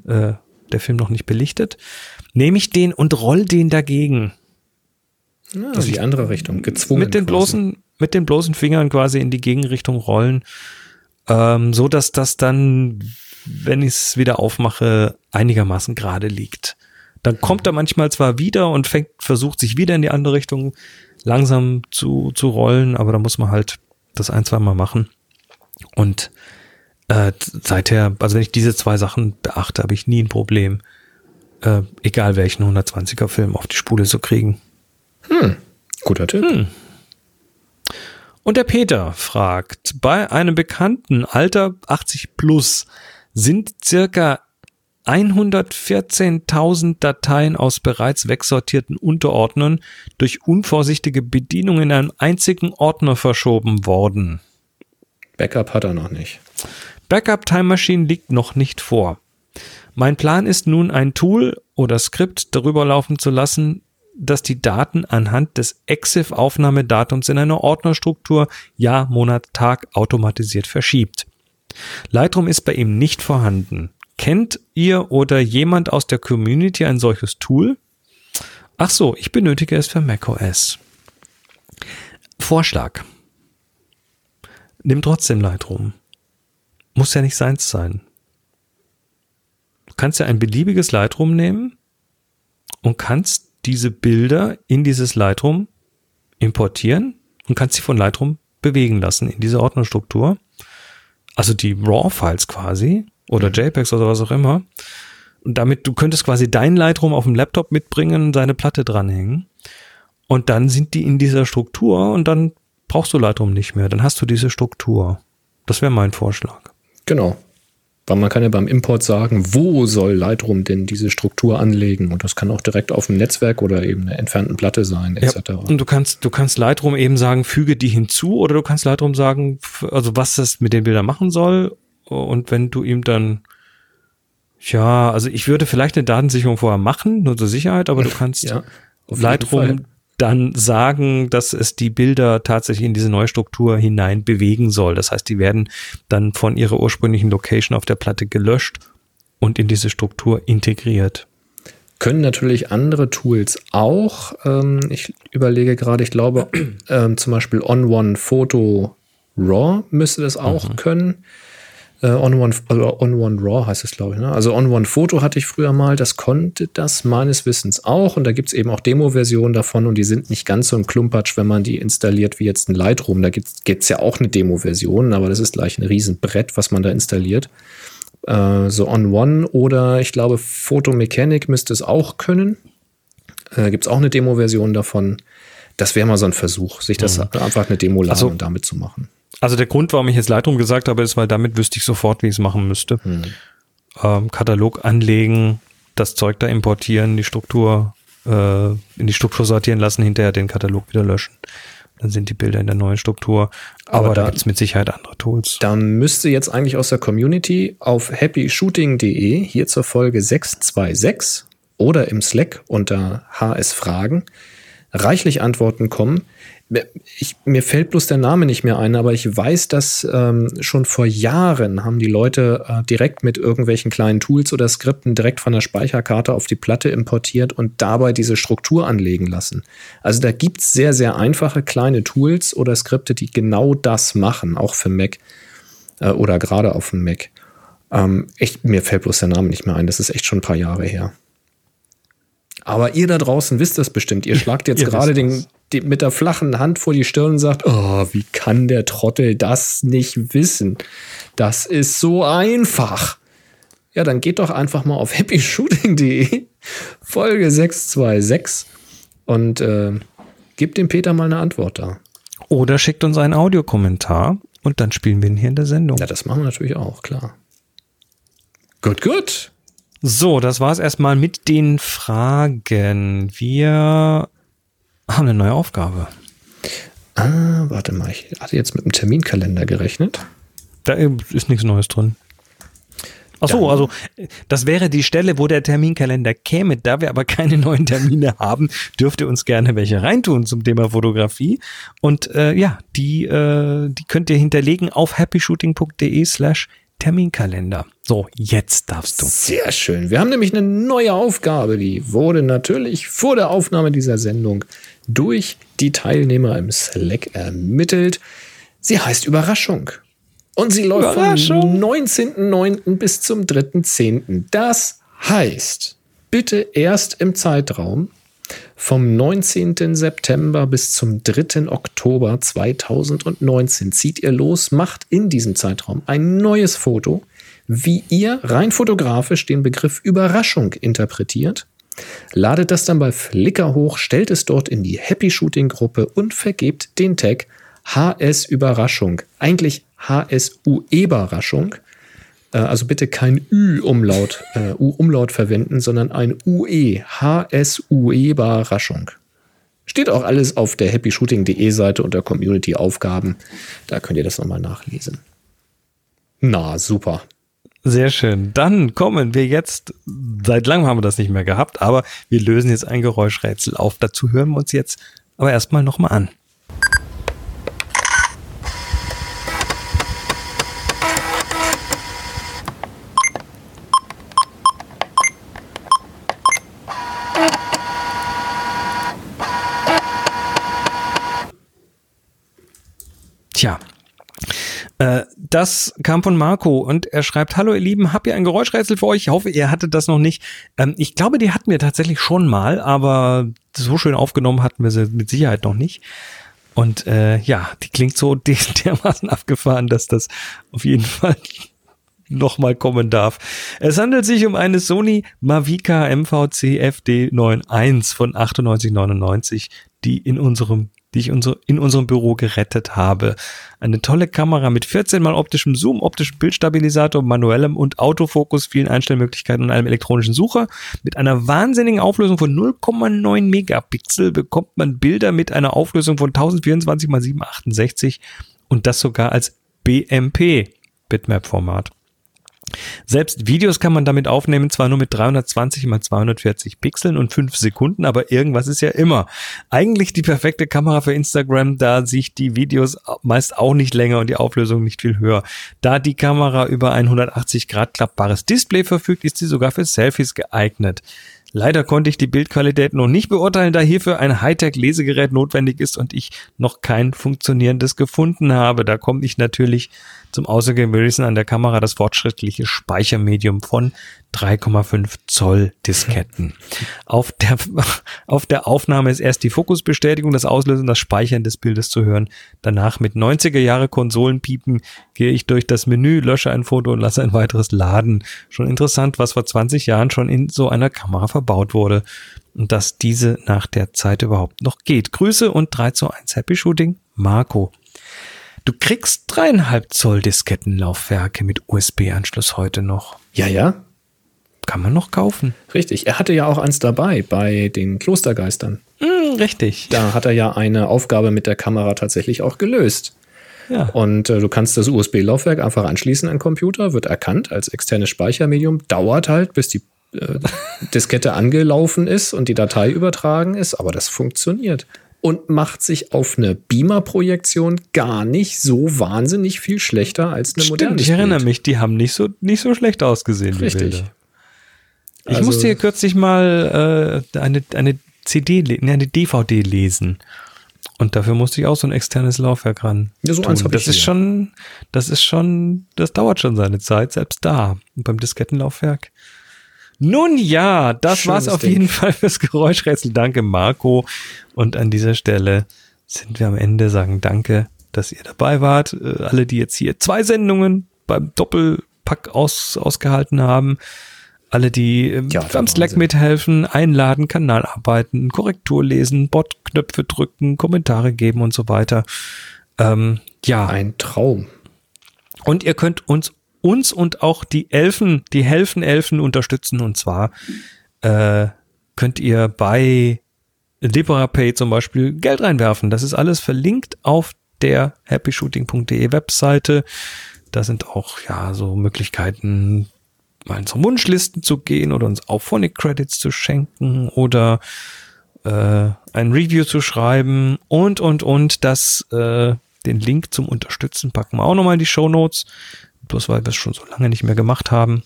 äh, der Film noch nicht belichtet, nehme ich den und roll den dagegen. Ja, die andere Richtung, gezwungen. Mit den, bloßen, mit den bloßen Fingern quasi in die Gegenrichtung rollen, ähm, so dass das dann, wenn ich es wieder aufmache, einigermaßen gerade liegt. Dann kommt er manchmal zwar wieder und fängt, versucht sich wieder in die andere Richtung langsam zu, zu rollen, aber da muss man halt das ein, zwei Mal machen. Und äh, seither, also wenn ich diese zwei Sachen beachte, habe ich nie ein Problem, äh, egal welchen 120er Film auf die Spule zu kriegen. Hm, guter Tipp. Hm. Und der Peter fragt, bei einem bekannten Alter 80 plus sind circa 114.000 Dateien aus bereits wegsortierten Unterordnern durch unvorsichtige Bedienung in einem einzigen Ordner verschoben worden. Backup hat er noch nicht. Backup Time Machine liegt noch nicht vor. Mein Plan ist nun ein Tool oder Skript darüber laufen zu lassen, das die Daten anhand des EXIF-Aufnahmedatums in einer Ordnerstruktur Jahr, Monat, Tag automatisiert verschiebt. Lightroom ist bei ihm nicht vorhanden. Kennt ihr oder jemand aus der Community ein solches Tool? Ach so, ich benötige es für macOS. Vorschlag. Nimm trotzdem Lightroom. Muss ja nicht seins sein. Du kannst ja ein beliebiges Lightroom nehmen und kannst diese Bilder in dieses Lightroom importieren und kannst sie von Lightroom bewegen lassen in diese Ordnerstruktur. Also die RAW-Files quasi oder mhm. JPEGs oder was auch immer. Und damit, du könntest quasi dein Lightroom auf dem Laptop mitbringen, seine Platte dranhängen. Und dann sind die in dieser Struktur und dann brauchst du Lightroom nicht mehr. Dann hast du diese Struktur. Das wäre mein Vorschlag. Genau. Weil man kann ja beim Import sagen, wo soll Lightroom denn diese Struktur anlegen? Und das kann auch direkt auf dem Netzwerk oder eben einer entfernten Platte sein, etc. Ja, und du kannst, du kannst Lightroom eben sagen, füge die hinzu, oder du kannst Lightroom sagen, also was das mit den Bildern machen soll und wenn du ihm dann, ja, also ich würde vielleicht eine Datensicherung vorher machen, nur zur Sicherheit, aber du kannst ja, Lightroom dann sagen, dass es die Bilder tatsächlich in diese neue Struktur hinein bewegen soll. Das heißt, die werden dann von ihrer ursprünglichen Location auf der Platte gelöscht und in diese Struktur integriert. Können natürlich andere Tools auch. Ähm, ich überlege gerade, ich glaube, ähm, zum Beispiel On-One Photo RAW müsste das auch mhm. können. Äh, on, One, also on One Raw heißt es, glaube ich. Ne? Also On One Photo hatte ich früher mal, das konnte das meines Wissens auch. Und da gibt es eben auch Demo-Versionen davon und die sind nicht ganz so ein Klumpatsch, wenn man die installiert wie jetzt ein Lightroom. Da gibt es ja auch eine Demo-Version, aber das ist gleich ein Riesenbrett, was man da installiert. Äh, so On One oder ich glaube Photo Mechanic müsste es auch können. Äh, gibt es auch eine Demo-Version davon. Das wäre mal so ein Versuch, sich das mhm. einfach eine Demo laden also, und damit zu machen. Also der Grund, warum ich jetzt Lightroom gesagt habe, ist, weil damit wüsste ich sofort, wie ich es machen müsste. Hm. Ähm, Katalog anlegen, das Zeug da importieren, die Struktur äh, in die Struktur sortieren lassen, hinterher den Katalog wieder löschen. Dann sind die Bilder in der neuen Struktur. Aber, Aber da, da gibt es mit Sicherheit andere Tools. Da müsste jetzt eigentlich aus der Community auf happyshooting.de hier zur Folge 626 oder im Slack unter HS Fragen reichlich Antworten kommen ich, mir fällt bloß der Name nicht mehr ein, aber ich weiß, dass ähm, schon vor Jahren haben die Leute äh, direkt mit irgendwelchen kleinen Tools oder Skripten direkt von der Speicherkarte auf die Platte importiert und dabei diese Struktur anlegen lassen. Also da gibt es sehr, sehr einfache kleine Tools oder Skripte, die genau das machen, auch für Mac äh, oder gerade auf dem Mac. Ähm, ich, mir fällt bloß der Name nicht mehr ein, das ist echt schon ein paar Jahre her. Aber ihr da draußen wisst das bestimmt. Ihr schlagt jetzt gerade den, den, mit der flachen Hand vor die Stirn und sagt, oh, wie kann der Trottel das nicht wissen? Das ist so einfach. Ja, dann geht doch einfach mal auf happyshooting.de, Folge 626 und äh, gebt dem Peter mal eine Antwort da. Oder schickt uns einen Audiokommentar und dann spielen wir ihn hier in der Sendung. Ja, das machen wir natürlich auch, klar. Gut, gut. So, das war es erstmal mit den Fragen. Wir haben eine neue Aufgabe. Ah, warte mal, ich hatte jetzt mit dem Terminkalender gerechnet. Da ist nichts Neues drin. Ach so, also das wäre die Stelle, wo der Terminkalender käme. Da wir aber keine neuen Termine haben, dürft ihr uns gerne welche reintun zum Thema Fotografie. Und äh, ja, die, äh, die könnt ihr hinterlegen auf happyshooting.de slash Terminkalender. So, jetzt darfst du. Sehr schön. Wir haben nämlich eine neue Aufgabe, die wurde natürlich vor der Aufnahme dieser Sendung durch die Teilnehmer im Slack ermittelt. Sie heißt Überraschung. Und sie läuft vom 19.09. bis zum 3.10. Das heißt, bitte erst im Zeitraum vom 19. September bis zum 3. Oktober 2019 zieht ihr los, macht in diesem Zeitraum ein neues Foto, wie ihr rein fotografisch den Begriff Überraschung interpretiert, ladet das dann bei Flickr hoch, stellt es dort in die Happy Shooting Gruppe und vergebt den Tag HS Überraschung. Eigentlich HSU Überraschung. Äh, also bitte kein Ü-Umlaut äh, U-Umlaut verwenden, sondern ein UE, HSUE-Überraschung. Steht auch alles auf der happyshooting.de Seite unter Community-Aufgaben. Da könnt ihr das nochmal nachlesen. Na, super. Sehr schön. Dann kommen wir jetzt, seit langem haben wir das nicht mehr gehabt, aber wir lösen jetzt ein Geräuschrätsel auf. Dazu hören wir uns jetzt aber erstmal nochmal an. Tja, äh, das kam von Marco und er schreibt, hallo ihr Lieben, habt ihr ein Geräuschrätsel für euch? Ich hoffe, ihr hattet das noch nicht. Ähm, ich glaube, die hatten wir tatsächlich schon mal, aber so schön aufgenommen hatten wir sie mit Sicherheit noch nicht. Und äh, ja, die klingt so dermaßen abgefahren, dass das auf jeden Fall nochmal kommen darf. Es handelt sich um eine Sony Mavica MVC FD91 von 9899, die in unserem die ich in unserem Büro gerettet habe. Eine tolle Kamera mit 14 mal optischem Zoom, optischem Bildstabilisator, manuellem und Autofokus, vielen Einstellmöglichkeiten und einem elektronischen Sucher. Mit einer wahnsinnigen Auflösung von 0,9 Megapixel bekommt man Bilder mit einer Auflösung von 1024 x 768 und das sogar als BMP Bitmap Format. Selbst Videos kann man damit aufnehmen, zwar nur mit 320 mal 240 Pixeln und 5 Sekunden, aber irgendwas ist ja immer. Eigentlich die perfekte Kamera für Instagram, da sich die Videos meist auch nicht länger und die Auflösung nicht viel höher. Da die Kamera über ein 180 Grad klappbares Display verfügt, ist sie sogar für Selfies geeignet. Leider konnte ich die Bildqualität noch nicht beurteilen, da hierfür ein Hightech-Lesegerät notwendig ist und ich noch kein funktionierendes gefunden habe. Da komme ich natürlich zum Außergewöhnlichen an der Kamera das fortschrittliche Speichermedium von 3,5 Zoll Disketten. Auf der, auf der Aufnahme ist erst die Fokusbestätigung, das Auslösen, das Speichern des Bildes zu hören. Danach mit 90er Jahre Konsolenpiepen gehe ich durch das Menü, lösche ein Foto und lasse ein weiteres laden. Schon interessant, was vor 20 Jahren schon in so einer Kamera verbaut wurde und dass diese nach der Zeit überhaupt noch geht. Grüße und 3 zu 1 Happy Shooting, Marco. Du kriegst dreieinhalb Zoll Diskettenlaufwerke mit USB-Anschluss heute noch. Ja, ja. Kann man noch kaufen. Richtig. Er hatte ja auch eins dabei bei den Klostergeistern. Mm, richtig. Da hat er ja eine Aufgabe mit der Kamera tatsächlich auch gelöst. Ja. Und äh, du kannst das USB-Laufwerk einfach anschließen an den Computer, wird erkannt als externes Speichermedium, dauert halt, bis die äh, Diskette angelaufen ist und die Datei übertragen ist, aber das funktioniert und macht sich auf eine Beamer-Projektion gar nicht so wahnsinnig viel schlechter als eine moderne. Stimmt, ich erinnere mich, die haben nicht so, nicht so schlecht ausgesehen. Richtig. Ich also, musste hier kürzlich mal äh, eine, eine CD, nee, eine DVD lesen. Und dafür musste ich auch so ein externes Laufwerk ran. Ja, so eins das ist hier. schon, das ist schon, das dauert schon seine Zeit, selbst da. Und beim Diskettenlaufwerk nun ja, das Schönes war's auf Ding. jeden Fall fürs Geräuschrätsel. Danke, Marco. Und an dieser Stelle sind wir am Ende, sagen Danke, dass ihr dabei wart. Äh, alle, die jetzt hier zwei Sendungen beim Doppelpack aus, ausgehalten haben. Alle, die ähm, ja, beim Slack mithelfen, einladen, Kanal arbeiten, Korrektur lesen, Bot-Knöpfe drücken, Kommentare geben und so weiter. Ähm, ja. Ein Traum. Und ihr könnt uns uns und auch die Elfen, die Helfen-Elfen unterstützen. Und zwar äh, könnt ihr bei LiberaPay zum Beispiel Geld reinwerfen. Das ist alles verlinkt auf der happyshooting.de Webseite. Da sind auch ja so Möglichkeiten, mal in unsere Wunschlisten zu gehen oder uns auch Phonic Credits zu schenken oder äh, ein Review zu schreiben und und und das äh, den Link zum Unterstützen packen wir auch nochmal in die Show Notes bloß weil wir es schon so lange nicht mehr gemacht haben.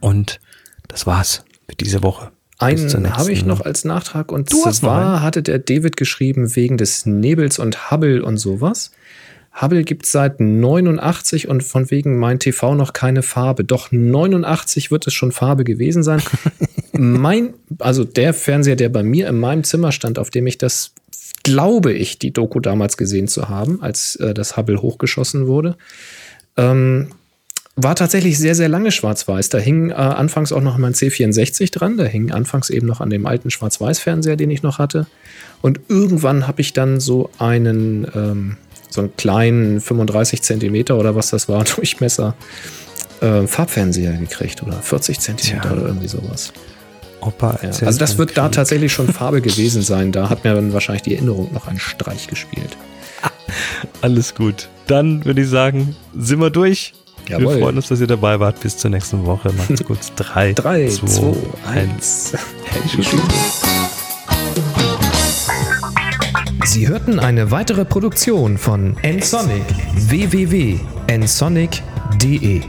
Und das war's für diese Woche. Einen habe ich noch als Nachtrag und Du zwar hatte der David geschrieben wegen des Nebels und Hubble und sowas. Hubble gibt seit 89 und von wegen mein TV noch keine Farbe. Doch 89 wird es schon Farbe gewesen sein. mein, also der Fernseher, der bei mir in meinem Zimmer stand, auf dem ich das, glaube ich, die Doku damals gesehen zu haben, als äh, das Hubble hochgeschossen wurde, ähm, war tatsächlich sehr, sehr lange schwarz-weiß. Da hing äh, anfangs auch noch mein C64 dran. Da hing anfangs eben noch an dem alten Schwarz-Weiß-Fernseher, den ich noch hatte. Und irgendwann habe ich dann so einen, ähm, so einen kleinen 35 Zentimeter oder was das war, Durchmesser, äh, Farbfernseher gekriegt oder 40 Zentimeter Tja. oder irgendwie sowas. Opa Ja. Also das wird da tatsächlich schon Farbe gewesen sein. Da hat mir dann wahrscheinlich die Erinnerung noch einen Streich gespielt. Alles gut. Dann würde ich sagen, sind wir durch. Jawohl. Wir freuen uns, dass ihr dabei wart. Bis zur nächsten Woche. Macht's gut. Drei, 3, zwei, 2, eins. 1. Sie hörten eine weitere Produktion von nsonic www.nsonic.de